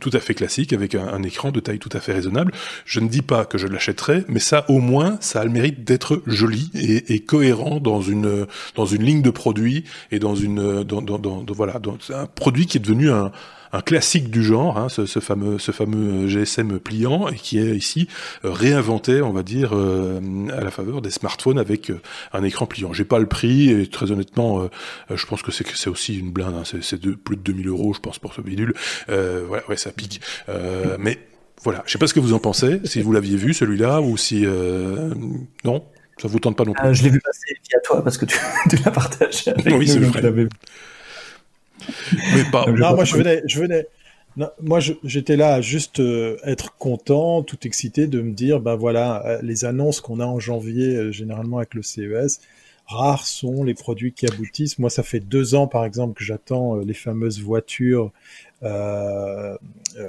tout à fait classique avec un, un, écran de taille tout à fait raisonnable. Je ne dis pas que je l'achèterai, mais ça au moins, ça a le mérite d'être joli et, et cohérent dans une, dans une ligne de produits et dans une dans, dans, dans, voilà dans un produit qui est devenu un, un classique du genre, hein, ce, ce, fameux ce fameux GSM pliant et qui est ici euh, réinventé, on va dire, euh, à la faveur des smartphones avec euh, un écran pliant. J'ai pas le prix et très honnêtement, je pense que c'est c'est aussi une blinde. Hein, c'est de plus de 2000 euros, je pense, pour ce bidule. ouais, ouais, ça pique. mais Voilà, je sais pas ce que vous en pensez, si vous l'aviez vu celui-là ou si non, ça vous tente pas non plus. je l'ai vu passer via toi parce que tu, l'as partagé. Avec oui, c'est vrai. Mais pas. Non, moi je venais, je venais, moi, j'étais là à juste euh, être content, tout excité de me dire, ben voilà, euh, les annonces qu'on a en janvier, euh, généralement avec le CES, rares sont les produits qui aboutissent. Moi, ça fait deux ans, par exemple, que j'attends les fameuses voitures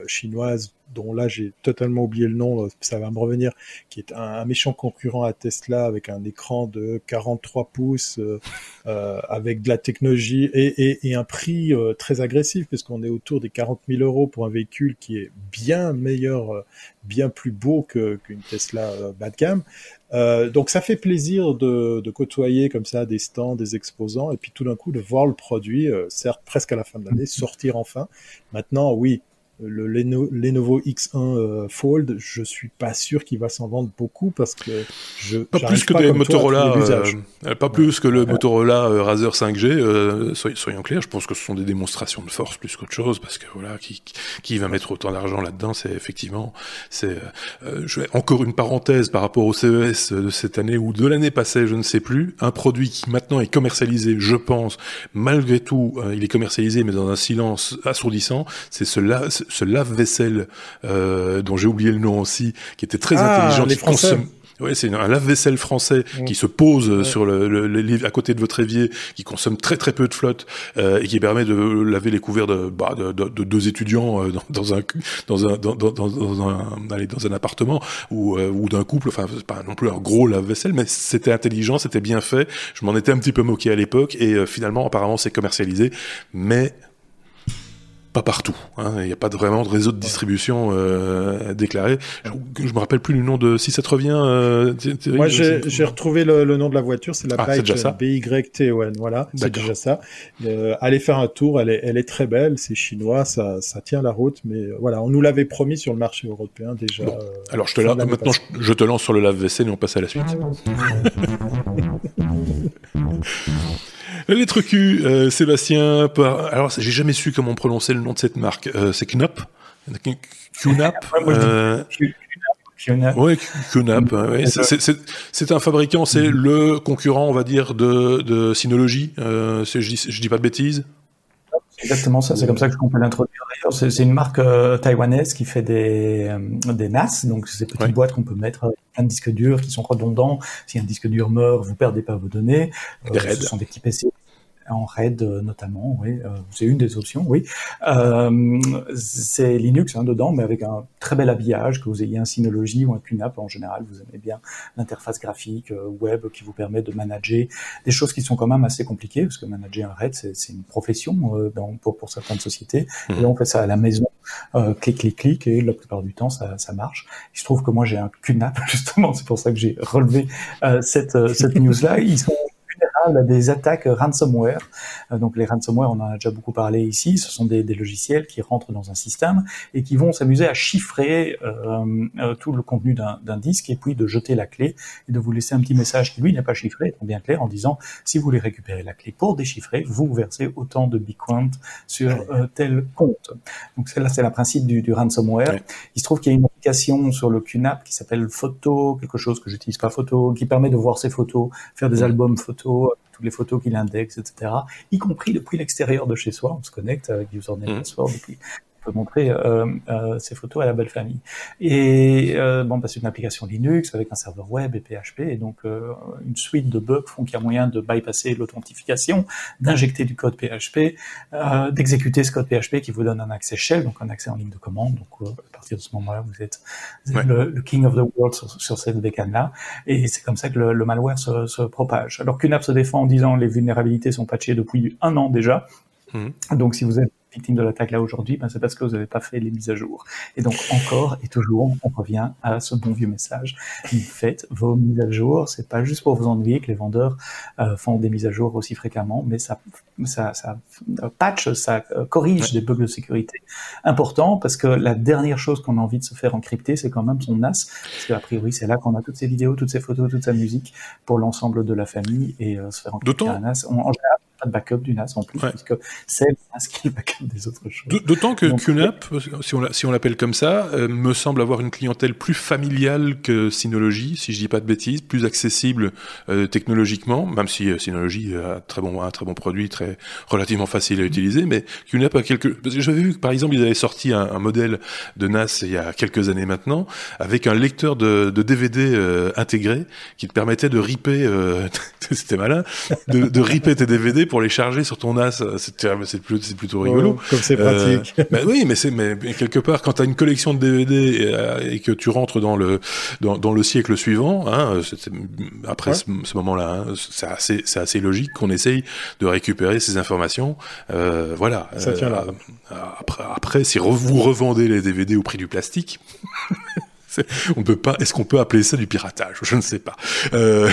chinoises dont là j'ai totalement oublié le nom, ça va me revenir, qui est un, méchant concurrent à Tesla avec un écran de 43 pouces, euh, euh, avec de la technologie et, un prix euh, très agressif, puisqu'on est autour des 40 000 euros pour un véhicule qui est bien meilleur, euh, bien plus beau qu'une Tesla bas. Donc ça fait plaisir de, de, côtoyer comme ça des stands, des exposants, et puis tout d'un coup de voir le produit, certes presque à la fin de l'année, sortir enfin. Maintenant, oui, le Lenovo X1 euh, Fold, je suis pas sûr qu'il va s'en vendre beaucoup parce que je pas plus que des Motorola, euh, pas plus que le Motorola euh, Razer 5G. soyons clairs, je pense que ce sont des démonstrations de force plus qu'autre chose parce que voilà, qui, qui va mettre autant d'argent là-dedans, c'est effectivement, c'est. je vais encore une parenthèse par rapport au CES de cette année ou de l'année passée, je ne sais plus, un produit qui maintenant est commercialisé, je pense, malgré tout, il est commercialisé mais dans un silence assourdissant, c'est cela ce lave-vaisselle euh, dont j'ai oublié le nom aussi, qui était très ah, intelligent, qui consomme. Oui, c'est un lave-vaisselle français mmh. qui se pose sur le, le, à côté de votre évier, qui consomme très très peu de flotte euh, et qui permet de laver les couverts de, bah, de, de, de deux étudiants euh, dans, dans, un dans un dans, dans, dans un allez, dans un appartement ou euh, ou d'un couple. Enfin, c'est pas non plus un gros lave-vaisselle, mais c'était intelligent, c'était bien fait. Je m'en étais un petit peu moqué à l'époque et euh, finalement, apparemment, c'est commercialisé, mais pas partout. Hein. Il n'y a pas vraiment de réseau de distribution euh, déclaré. Je, je me rappelle plus le nom de si ça te revient. Euh, Moi, j'ai retrouvé le, le, nom de la voiture, c'est la ah, BYTON. Voilà, c'est déjà ça. Euh, allez faire un tour, elle est, elle est très belle, c'est chinois, ça, ça tient la route, mais euh, voilà, on nous l'avait promis sur le marché européen déjà. Bon. Euh, Alors je te lance, maintenant, je, je, te lance sur le lave-vaisselle et on passe à la suite. Lettre Q, euh, Sébastien. Par... Alors, j'ai jamais su comment prononcer le nom de cette marque. Euh, c'est Knop QNAP euh... Oui, QNAP. Ouais. C'est un fabricant, c'est le concurrent, on va dire, de, de Synology. Euh, je, dis, je dis pas de bêtises exactement ça, c'est comme ça que je peux l'introduire d'ailleurs. C'est une marque euh, taïwanaise qui fait des, euh, des NAS, donc ces petites boîtes qu'on peut mettre avec plein de disques durs qui sont redondants. Si un disque dur meurt, vous perdez pas vos données. Euh, ce sont des petits PC en RAID euh, notamment, oui, euh, c'est une des options, oui. Euh, c'est Linux hein, dedans, mais avec un très bel habillage, que vous ayez un Synology ou un QNAP, en général, vous aimez bien l'interface graphique web qui vous permet de manager des choses qui sont quand même assez compliquées, parce que manager un RAID, c'est une profession dans, pour, pour, certaines sociétés, mmh. et on fait ça à la maison, clic, clic, clic, et la plupart du temps, ça, ça marche. Il se trouve que moi, j'ai un QNAP, justement, c'est pour ça que j'ai relevé cette, cette news-là. Ils sont à des attaques ransomware. Euh, donc les ransomware, on en a déjà beaucoup parlé ici, ce sont des, des logiciels qui rentrent dans un système et qui vont s'amuser à chiffrer euh, euh tout le contenu d'un disque et puis de jeter la clé et de vous laisser un petit message qui lui n'est pas chiffré, bien clair, en disant si vous voulez récupérer la clé pour déchiffrer, vous versez autant de Bitcoin sur euh, tel compte. Donc là, c'est le principe du, du ransomware. Il se trouve qu'il y a une application sur le QNAP qui s'appelle Photo, quelque chose que j'utilise pas Photo, qui permet de voir ses photos, faire des albums photos toutes les photos qu'il indexe, etc. Y compris depuis l'extérieur de chez soi. On se connecte avec username, mmh. password, depuis peut montrer euh, euh, ces photos à la belle famille. Et euh, bon, bah, c'est une application Linux avec un serveur web et PHP, et donc euh, une suite de bugs font qu'il y a moyen de bypasser l'authentification, d'injecter du code PHP, euh, d'exécuter ce code PHP qui vous donne un accès shell, donc un accès en ligne de commande. Donc euh, à partir de ce moment-là, vous êtes, le, le, king of the world sur, sur cette bécane-là, et c'est comme ça que le, le malware se, se, propage. Alors QNAP se défend en disant les vulnérabilités sont patchées depuis un an déjà. Mmh. Donc si vous êtes victime de l'attaque là aujourd'hui, ben, c'est parce que vous n'avez pas fait les mises à jour. Et donc encore et toujours, on revient à ce bon vieux message. Faites vos mises à jour. C'est pas juste pour vous ennuyer que les vendeurs euh, font des mises à jour aussi fréquemment, mais ça, ça, ça patch, ça euh, corrige des bugs de sécurité importants parce que la dernière chose qu'on a envie de se faire encrypter, c'est quand même son NAS, parce qu'a priori c'est là qu'on a toutes ces vidéos, toutes ces photos, toute sa musique pour l'ensemble de la famille et euh, se faire encrypter un NAS. en général, pas de backup du NAS en plus, puisque c'est le NAS qui est le backup des autres choses. D'autant que QNAP, si on, si on l'appelle comme ça, euh, me semble avoir une clientèle plus familiale que Synology, si je dis pas de bêtises, plus accessible euh, technologiquement, même si euh, Synology a un très bon, un très bon produit, très relativement facile à utiliser, mais QNAP a quelques... Parce que j'avais vu que par exemple, ils avaient sorti un, un, modèle de NAS il y a quelques années maintenant, avec un lecteur de, de DVD intégré qui te permettait de ripper, c'était malin, de, de ripper tes DVD pour les charger sur ton NAS. C'est plutôt rigolo. comme c'est pratique. bah oui, mais c'est mais quelque part quand tu as une collection de DVD et, euh, et, que tu rentres dans le dans, dans le siècle suivant, hein, après ce, ce moment-là, hein, c'est assez c'est assez logique qu'on essaye de récupérer ces informations. Euh, voilà. Ça tient là. Euh, après, après, si vous revendez les DVD au prix du plastique. on peut pas. Est-ce qu'on peut appeler ça du piratage? Je ne sais pas. Euh...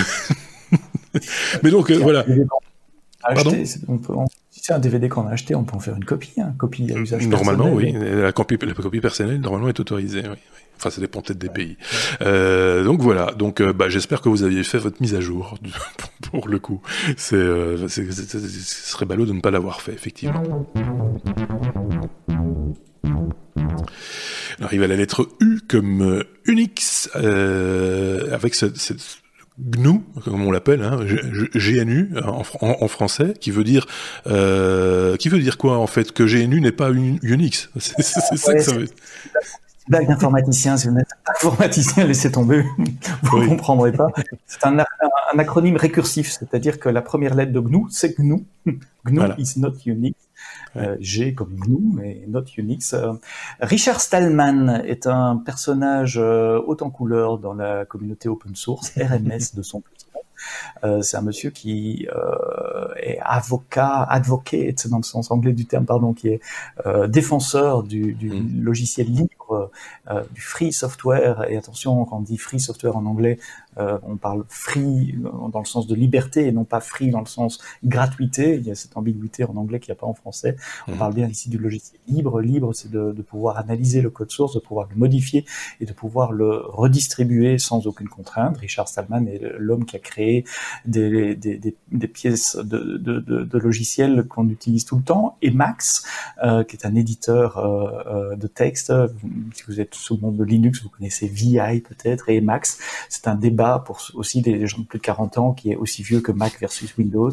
Mais donc euh, voilà. Acheter, on peut, on, si c'est un DVD qu'on a acheté, on peut en faire une copie, hein, copie à usage Normalement, oui. La copie, la copie personnelle, normalement, est autorisée. Oui. Enfin, ça dépend peut-être des pays. Euh, donc voilà. Donc, euh, bah, j'espère que vous aviez fait votre mise à jour pour le coup. C'est, euh, ce serait ballot de ne pas l'avoir fait, effectivement. On arrive à la lettre U comme Unix, avec ce, ce GNU, comme on l'appelle, hein, GNU en, en, en, français, qui veut dire euh, qui veut dire quoi en fait que GNU n'est pas Unix. C'est ça que ça veut. Blague d'informaticien, si vous n'êtes pas informaticien, laissez tomber, vous ne oui. comprendrez pas. C'est un, un, acronyme récursif, c'est-à-dire que la première lettre de GNU, c'est GNU. GNU voilà. is not Unix. Euh, G comme GNU, mais not Unix. Euh, Richard Stallman est un personnage euh, haut en couleur dans la communauté open source, RMS de son euh, c'est un monsieur qui euh, est avocat, advocate dans le sens anglais du terme, pardon, qui est euh, défenseur du, du mmh. logiciel libre, euh, du free software. Et attention, quand on dit free software en anglais, euh, on parle free dans le sens de liberté et non pas free dans le sens gratuité. Il y a cette ambiguïté en anglais qu'il n'y a pas en français. On mmh. parle bien ici du logiciel libre. Libre, c'est de, de, pouvoir analyser le code source, de pouvoir le modifier et de pouvoir le redistribuer sans aucune contrainte. Richard Stallman est l'homme qui a créé des, des, des, des pièces de, de, logiciels qu'on utilise tout le temps. Et Max, euh, qui est un éditeur euh, de texte, si vous êtes sous le monde de Linux, vous connaissez VI peut-être, et Max, c'est un débat pour aussi des gens de plus de 40 ans qui est aussi vieux que Mac versus Windows.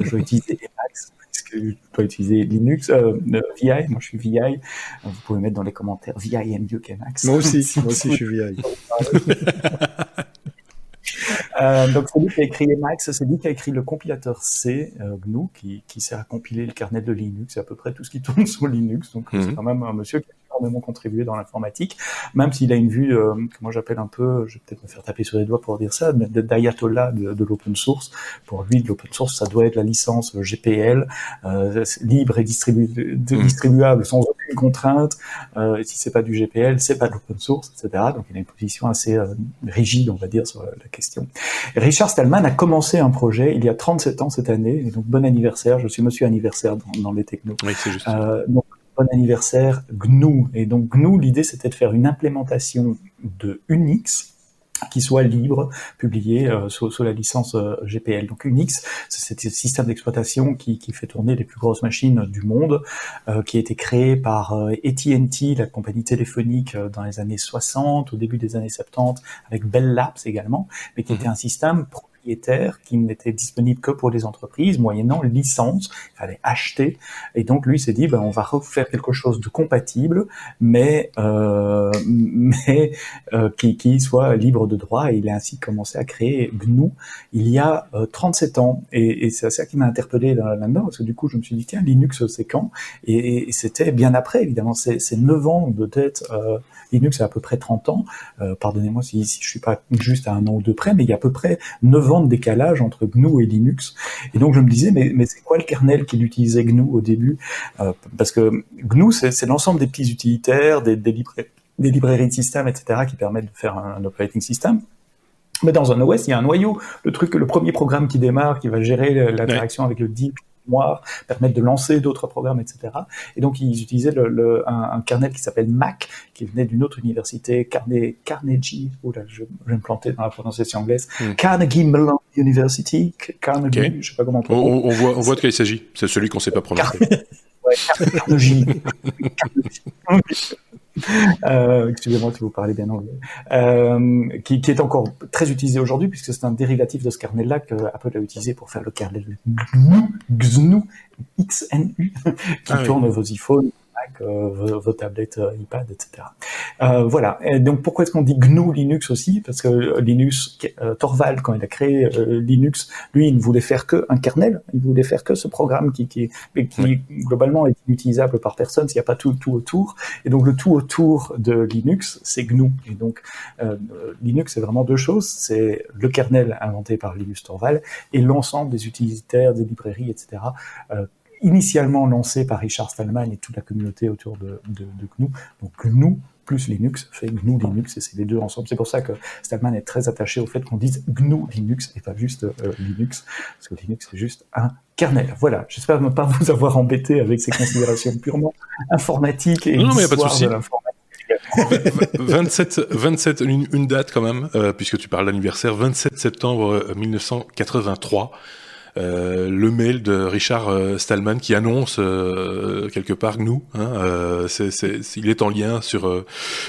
je dois utiliser Max est-ce que je dois utiliser Linux euh, VI Moi, je suis VI. Vous pouvez mettre dans les commentaires VI est mieux qu'Emacs. Moi aussi, moi aussi, je suis VI. Euh, donc c'est lui qui a écrit Emacs, c'est lui qui a écrit le compilateur C euh, GNU qui, qui sert à compiler le kernel de Linux, c'est à peu près tout ce qui tourne sur Linux. Donc mm -hmm. c'est quand même un monsieur qui a énormément contribué dans l'informatique, même s'il a une vue euh, que moi j'appelle un peu, je vais peut-être me faire taper sur les doigts pour dire ça, d'ayatollah de, de l'open source. Pour lui, de l'open source, ça doit être la licence GPL, euh, libre et distribu mmh. distribuable sans aucune contrainte. Euh, si c'est pas du GPL, c'est pas de l'open source, etc. Donc il a une position assez euh, rigide, on va dire, sur la question. Et Richard Stallman a commencé un projet il y a 37 ans cette année, et donc bon anniversaire. Je suis monsieur anniversaire dans, dans les technos. Oui, c'est juste. donc, bon anniversaire GNU. Et donc GNU, l'idée c'était de faire une implémentation de Unix qui soit libre, publié euh, sous, sous, la licence euh, GPL. Donc Unix, c'est ce système d'exploitation qui, qui, fait tourner les plus grosses machines du monde, euh, qui a été créé par AT&T, la compagnie téléphonique, dans les années 60, au début des années 70, avec Bell Labs également, mais qui était un système qui n'était disponible que pour les entreprises, moyennant licence, il fallait acheter. Et donc lui s'est dit, ben, on va refaire quelque chose de compatible, mais euh, mais euh, qui, qui, soit libre de droit. Et il a ainsi commencé à créer GNU il y a euh, 37 ans. Et, c'est ça qui m'a interpellé là-dedans, parce que du coup je me suis dit, tiens, Linux c'est quand? Et, c'était bien après, évidemment, c'est 9 ans de tête. Euh, Linux a à peu près 30 ans. Euh, Pardonnez-moi si, si je suis pas juste à un an ou deux près, mais il y a à peu près 9 ans de décalage entre GNU et Linux. Et donc je me disais, mais, mais c'est quoi le kernel qu'il utilisait GNU au début? Euh, Parce que GNU, c'est l'ensemble des petits utilitaires, des, des, librairies, des librairies de système, etc., qui permettent de faire un, un operating system. Mais dans un OS, il y a un noyau, le truc, le premier programme qui démarre, qui va gérer l'interaction ouais. avec le DIP, mémoire, permettent de lancer d'autres programmes, etc. Et donc ils utilisaient le, un, kernel qui s'appelle Mac, qui venait d'une autre université, Carnegie, oh là, je, vais me planter dans la prononciation anglaise, hmm. Carnegie Mellon University, Carnegie, je sais pas comment on, on, on voit, on voit de quoi il s'agit. C'est celui qu'on sait pas prononcer. ouais, Carnegie. Euh, excusez-moi si vous parlez bien anglais, euh, qui, qui, est encore très utilisé aujourd'hui puisque c'est un dérivatif de ce kernel-là que Apple a utilisé pour faire le kernel GNU, XNU, qui ah tourne vos iPhones, euh, vos, tablettes euh, iPad, etc. Euh, voilà. Et donc pourquoi est-ce qu'on dit GNU Linux aussi? Parce que Linux, Torvald, quand il a créé Linux, lui, il ne voulait faire que un kernel. Il voulait faire que ce programme qui, qui, qui globalement est inutilisable par personne s'il n'y a pas tout, tout autour. Et donc le tout autour de Linux, c'est GNU. Et donc Linux, c'est vraiment deux choses. C'est le kernel inventé par Linus Torvald et l'ensemble des utilitaires, des librairies, etc initialement lancé par Richard Stallman et toute la communauté autour de, de, de GNU. Donc GNU plus Linux fait GNU Linux et c'est les deux ensemble. C'est pour ça que Stallman est très attaché au fait qu'on dise GNU Linux et pas juste euh, Linux, parce que Linux c'est juste un kernel. Voilà, j'espère ne pas vous avoir embêté avec ces considérations purement informatiques et non, mais pas de, souci. 27, 27 une, date quand même, euh, puisque tu parles d'anniversaire, 27 septembre 1983. Euh, euh, le mail de Richard euh, Stallman qui annonce euh, quelque part GNU. Hein, il est en lien sur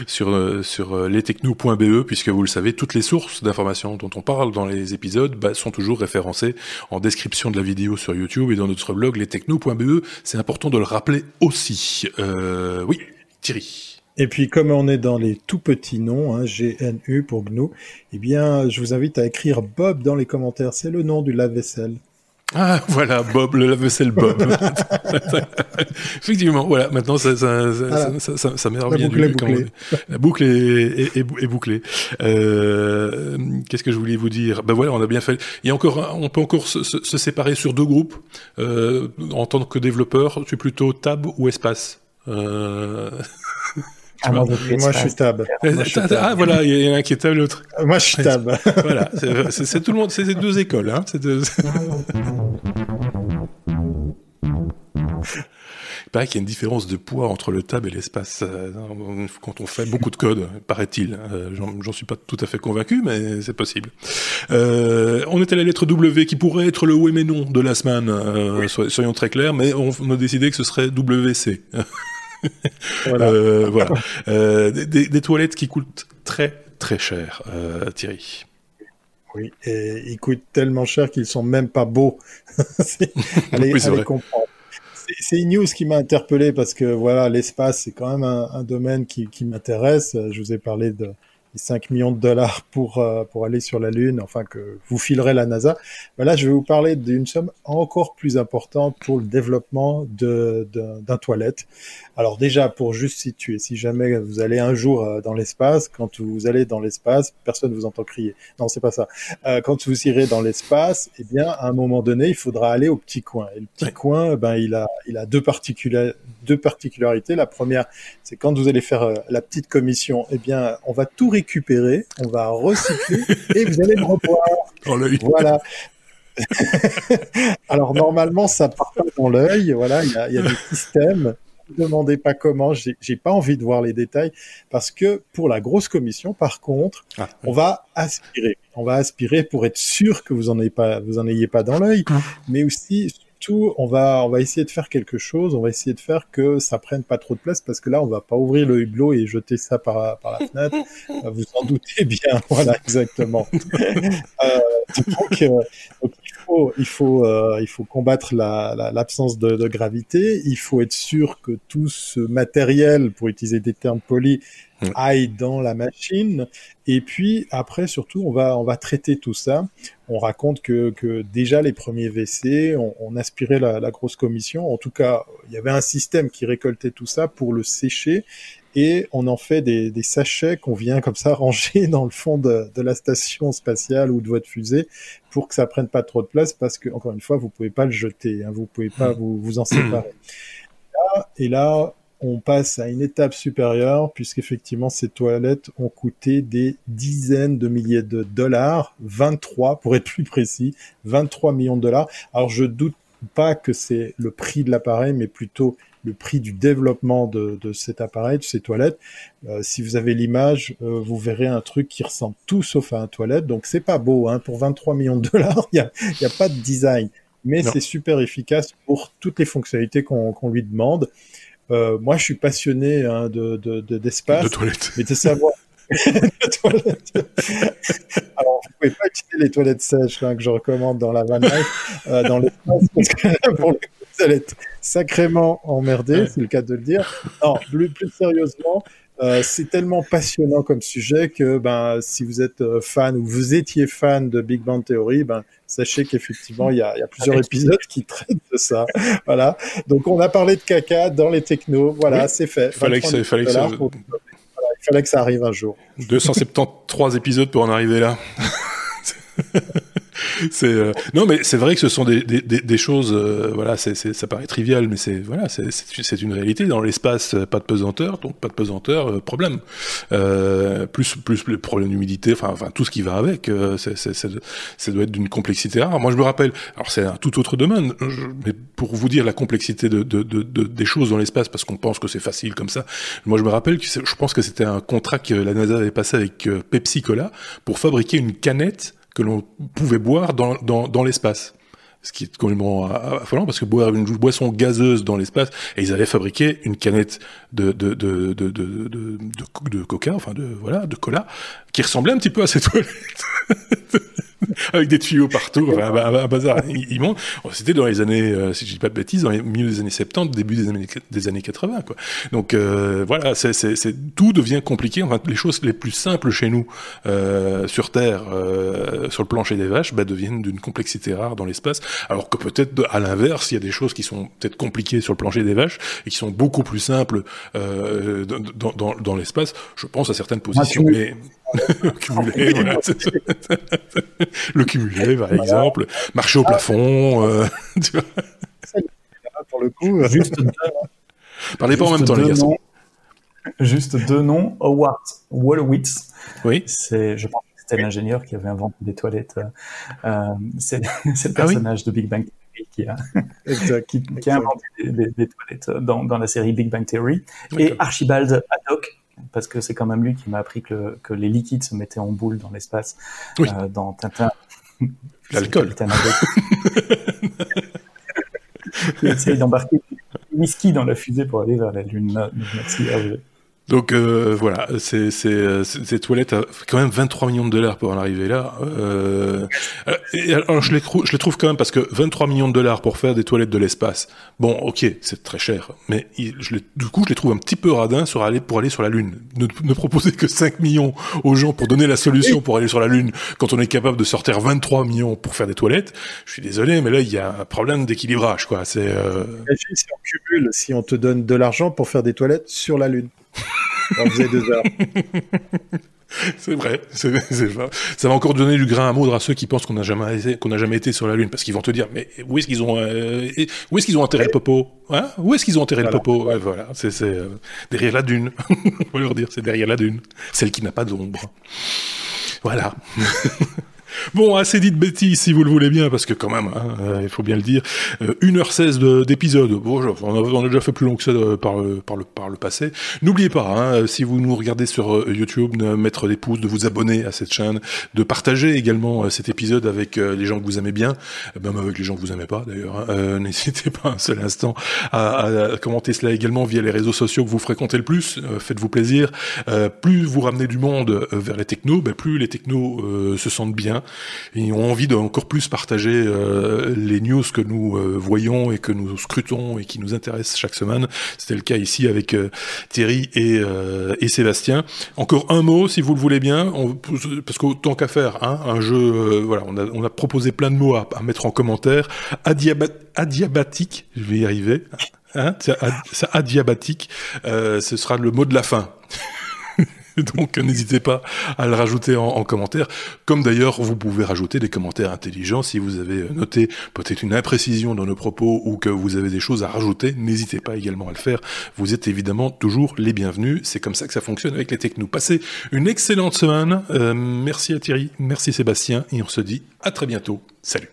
sur sur lestechno.be puisque vous le savez, toutes les sources d'informations dont on parle dans les épisodes bah, sont toujours référencées en description de la vidéo sur YouTube et dans notre blog lestechno.be. C'est important de le rappeler aussi. oui, Thierry. Et puis, comme on est dans les tout petits noms, hein, GNU pour GNU, eh bien, je vous invite à écrire Bob dans les commentaires. C'est le nom du lave-vaisselle. Ah voilà, Bob, le lave-vaisselle Bob. Effectivement, voilà, maintenant ça, ça, ça, ça, ça La boucle est bouclée. La boucle est, est, bouclée. Euh, Qu'est-ce que je voulais vous dire? Ben voilà, on a bien fait. Il y a encore, on peut encore se, se, séparer sur deux groupes. Euh, en tant que développeur, tu es plutôt tab ou espace? Euh... Ah, moi, je suis tab. Ah, voilà, il y en a un qui est tab, l'autre. Moi, je suis tab. voilà, c'est tout le monde, c'est deux écoles. Hein, deux... Il paraît qu'il y a une différence de poids entre le tab et l'espace euh, quand on fait beaucoup de code, paraît-il. Euh, j'en suis pas tout à fait convaincu, mais c'est possible. Euh, on est à la lettre W qui pourrait être le oui mais non de la semaine, soyons très clairs, mais on, a décidé que ce serait WC. voilà. Euh, voilà. Euh, des, des, toilettes qui coûtent très très cher, euh, Thierry. Oui, et ils coûtent tellement cher qu'ils sont même pas beaux. allez, oui, allez comprendre. C'est une news qui m'a interpellé parce que voilà, l'espace c'est quand même un, un domaine qui, qui m'intéresse. Je vous ai parlé de 5 millions de dollars pour euh, pour aller sur la Lune, enfin que vous filerez la NASA. Ben là, je vais vous parler d'une somme encore plus importante pour le développement de d'un toilette. Alors déjà, pour juste situer, si jamais vous allez un jour euh, dans l'espace, quand vous allez dans l'espace, personne ne vous entend crier. Non, c'est pas ça. Euh, quand vous irez dans l'espace, eh bien, à un moment donné, il faudra aller au petit coin. Et le petit coin, ben, il a, il a deux, deux particularités. La première, c'est quand vous allez faire euh, la petite commission, eh bien, on va tout récupérer, on va recycler et vous allez le revoir. Dans l'œil. Voilà. Alors normalement, ça part pas dans l'œil. Voilà, il y a, y a des systèmes ne demandez pas comment, j'ai pas envie de voir les détails, parce que pour la grosse commission, par contre, ah, on va aspirer. On va aspirer pour être sûr que vous en ayez pas, vous en ayez pas dans l'œil, ah. mais aussi surtout, on va, on va essayer de faire quelque chose. On va essayer de faire que ça prenne pas trop de place, parce que là, on va pas ouvrir le hublot et jeter ça par, par la fenêtre. vous en doutez bien. Voilà, exactement. euh, donc, euh, donc, il faut, euh, il faut combattre l'absence la, de, de, gravité. Il faut être sûr que tout ce matériel, pour utiliser des termes polis, aille dans la machine. Et puis après, surtout, on va, on va traiter tout ça. On raconte que, que déjà les premiers WC, on, on aspirait la, la grosse commission. En tout cas, il y avait un système qui récoltait tout ça pour le sécher et on en fait des, des sachets qu'on vient comme ça ranger dans le fond de, de, la station spatiale ou de votre fusée pour que ça prenne pas trop de place parce que encore une fois vous pouvez pas le jeter, hein, vous pouvez pas vous, vous en séparer. et là on passe à une étape supérieure puisqu'effectivement ces toilettes ont coûté des dizaines de milliers de dollars, 23 pour être plus précis, 23 millions de dollars. Alors je doute pas que c'est le prix de l'appareil, mais plutôt le prix du développement de, de cet appareil, de ces toilettes. Euh, si vous avez l'image, euh, vous verrez un truc qui ressemble tout sauf à un toilette. Donc c'est pas beau, hein. Pour 23 millions de dollars, il y a, y a pas de design, mais c'est super efficace pour toutes les fonctionnalités qu'on qu'on lui demande. Euh, moi, je suis passionné hein, de d'espace, de, de toilettes. mais de savoir. toilettes. Alors, vous pouvez pas utiliser les toilettes sèches hein, que je recommande dans la van life, euh, dans l'espace, parce que pour le coup, vous allez être sacrément emmerdé, c'est le cas de le dire. Non, plus, plus sérieusement, euh, c'est tellement passionnant comme sujet que ben, si vous êtes euh, fan ou vous étiez fan de Big Bang Theory, ben, sachez qu'effectivement, il y a, y a, plusieurs épisodes qui traitent de ça. voilà. Donc, on a parlé de caca dans les technos. Voilà, oui. c'est fait. Fallait que ça, fallait que ça... Pour... Voilà, il fallait que ça arrive un jour. 273 épisodes pour en arriver là. c'est euh... non mais c'est vrai que ce sont des, des, des choses euh, voilà c'est ça paraît trivial mais c'est voilà c'est une réalité. Dans l'espace euh, pas de pesanteur donc pas de pesanteur euh, problème. Euh, plus plus le problème d'humidité enfin enfin tout ce qui va avec c'est ça doit être d'une complexité rare. Moi je me rappelle alors c'est un tout autre domaine je, mais pour vous dire la complexité de, de, de, de des choses dans l'espace parce qu'on pense que c'est facile comme ça moi je me rappelle que je pense que c'était un contrat que la NASA avait passé avec Pepsi Cola pour fabriquer une canette que l'on pouvait boire dans, dans, dans l'espace. Ce qui est complètement affolant parce que boire une boisson gazeuse dans l'espace, et ils avaient fabriqué une canette de, de, de, de, de, de, de, coca, enfin de, voilà, de cola, qui ressemblait un petit peu à ces toilettes. avec des tuyaux partout, enfin, un, un, un bazar immonde. C'était dans les années, euh, si je dis pas de bêtises, dans les milieu des années 70, début des années, des années 80, quoi. Donc euh, voilà, c'est, c'est, c'est, tout devient compliqué. Enfin, les choses les plus simples chez nous euh, sur Terre, sur le plancher des vaches, bah, deviennent d'une complexité rare dans l'espace. Alors que peut-être à l'inverse, il y a des choses qui sont peut-être compliquées sur le plancher des vaches et qui sont beaucoup plus simples dans, dans, dans l'espace. Je pense à certaines positions, mais cumulé, voilà. le cumulé, par voilà. exemple, marcher au ah, plafond, euh, tu vois. Pour le coup, juste deux, Parlez pas en même temps, les garçons. Juste deux noms. Howard Wolowitz. Oui. C'est, je pense que c'était l'ingénieur qui avait inventé des toilettes. Euh, c'est, c'est le personnage ah, oui. de Big Bang Theory qui a, exact, qui, qui a inventé des, des, des, toilettes dans, dans la série Big Bang Theory. Et Archibald Haddock, parce que c'est quand même lui qui m'a appris que, que, les liquides se mettaient en boule dans l'espace oui. euh, dans Tintin. L'alcool. il essaye d'embarquer whisky dans la fusée pour aller vers la Lune. Merci Hervé. Donc euh, voilà, c'est ces toilettes à quand même 23 millions de dollars pour en arriver là. Euh, et alors je les, je les trouve quand même parce que 23 millions de dollars pour faire des toilettes de l'espace. Bon, ok, c'est très cher, mais je les, du coup je les trouve un petit peu radins sur aller pour aller sur la lune. Ne, ne proposer que 5 millions aux gens pour donner la solution pour aller sur la lune quand on est capable de sortir 23 millions pour faire des toilettes. Je suis désolé, mais là il y a un problème d'équilibrage quoi. C'est euh... si on cumule, si on te donne de l'argent pour faire des toilettes sur la lune? On faisait deux heures. C'est vrai, c'est, vrai. Ça va encore donner du grain à moudre à ceux qui pensent qu'on n'a jamais été, jamais été sur la Lune, parce qu'ils vont te dire, mais où est-ce qu'ils ont, euh, où est-ce qu'ils ont enterré le popo hein? Où est-ce qu'ils ont enterré voilà. le popo? Ouais, Voilà, c'est, c'est euh, derrière la dune. On va leur dire, c'est derrière la dune, celle qui n'a pas d'ombre. Voilà. Bon, assez dit de bêtises, si vous le voulez bien, parce que quand même, hein, euh, il faut bien le dire, euh, 1h16 d'épisode, bon, on, a, déjà fait plus long que ça euh, par, le, par, le, passé. N'oubliez pas, hein, si vous nous regardez sur euh, YouTube, de mettre des pouces, de vous abonner à cette chaîne, de partager également euh, cet épisode avec les gens que vous aimez bien, même avec les gens que vous aimez pas d'ailleurs. Hein, N'hésitez pas un seul instant à, à, commenter cela également via les réseaux sociaux que vous fréquentez le plus, faites-vous plaisir. plus vous ramenez du monde vers les technos, ben, plus les technos se sentent bien et ont envie de encore plus partager euh, les news que nous euh, voyons et que nous scrutons et qui nous intéressent chaque semaine. C'était le cas ici avec euh, Thierry et, Sébastien. Encore un mot, si vous le voulez bien, on, parce qu'autant qu'à faire, hein, un jeu, voilà, on a, proposé plein de mots à, mettre en commentaire. Adiabat adiabatique, je vais y arriver. Hein, ça, adiabatique, ce sera le mot de la fin. Donc n'hésitez pas à le rajouter en, en commentaire. Comme d'ailleurs, vous pouvez rajouter des commentaires intelligents si vous avez noté peut-être une imprécision dans nos propos ou que vous avez des choses à rajouter. N'hésitez pas également à le faire. Vous êtes évidemment toujours les bienvenus. C'est comme ça que ça fonctionne avec les technos. Passez une excellente semaine. Euh, merci à Thierry, merci Sébastien et on se dit à très bientôt. Salut.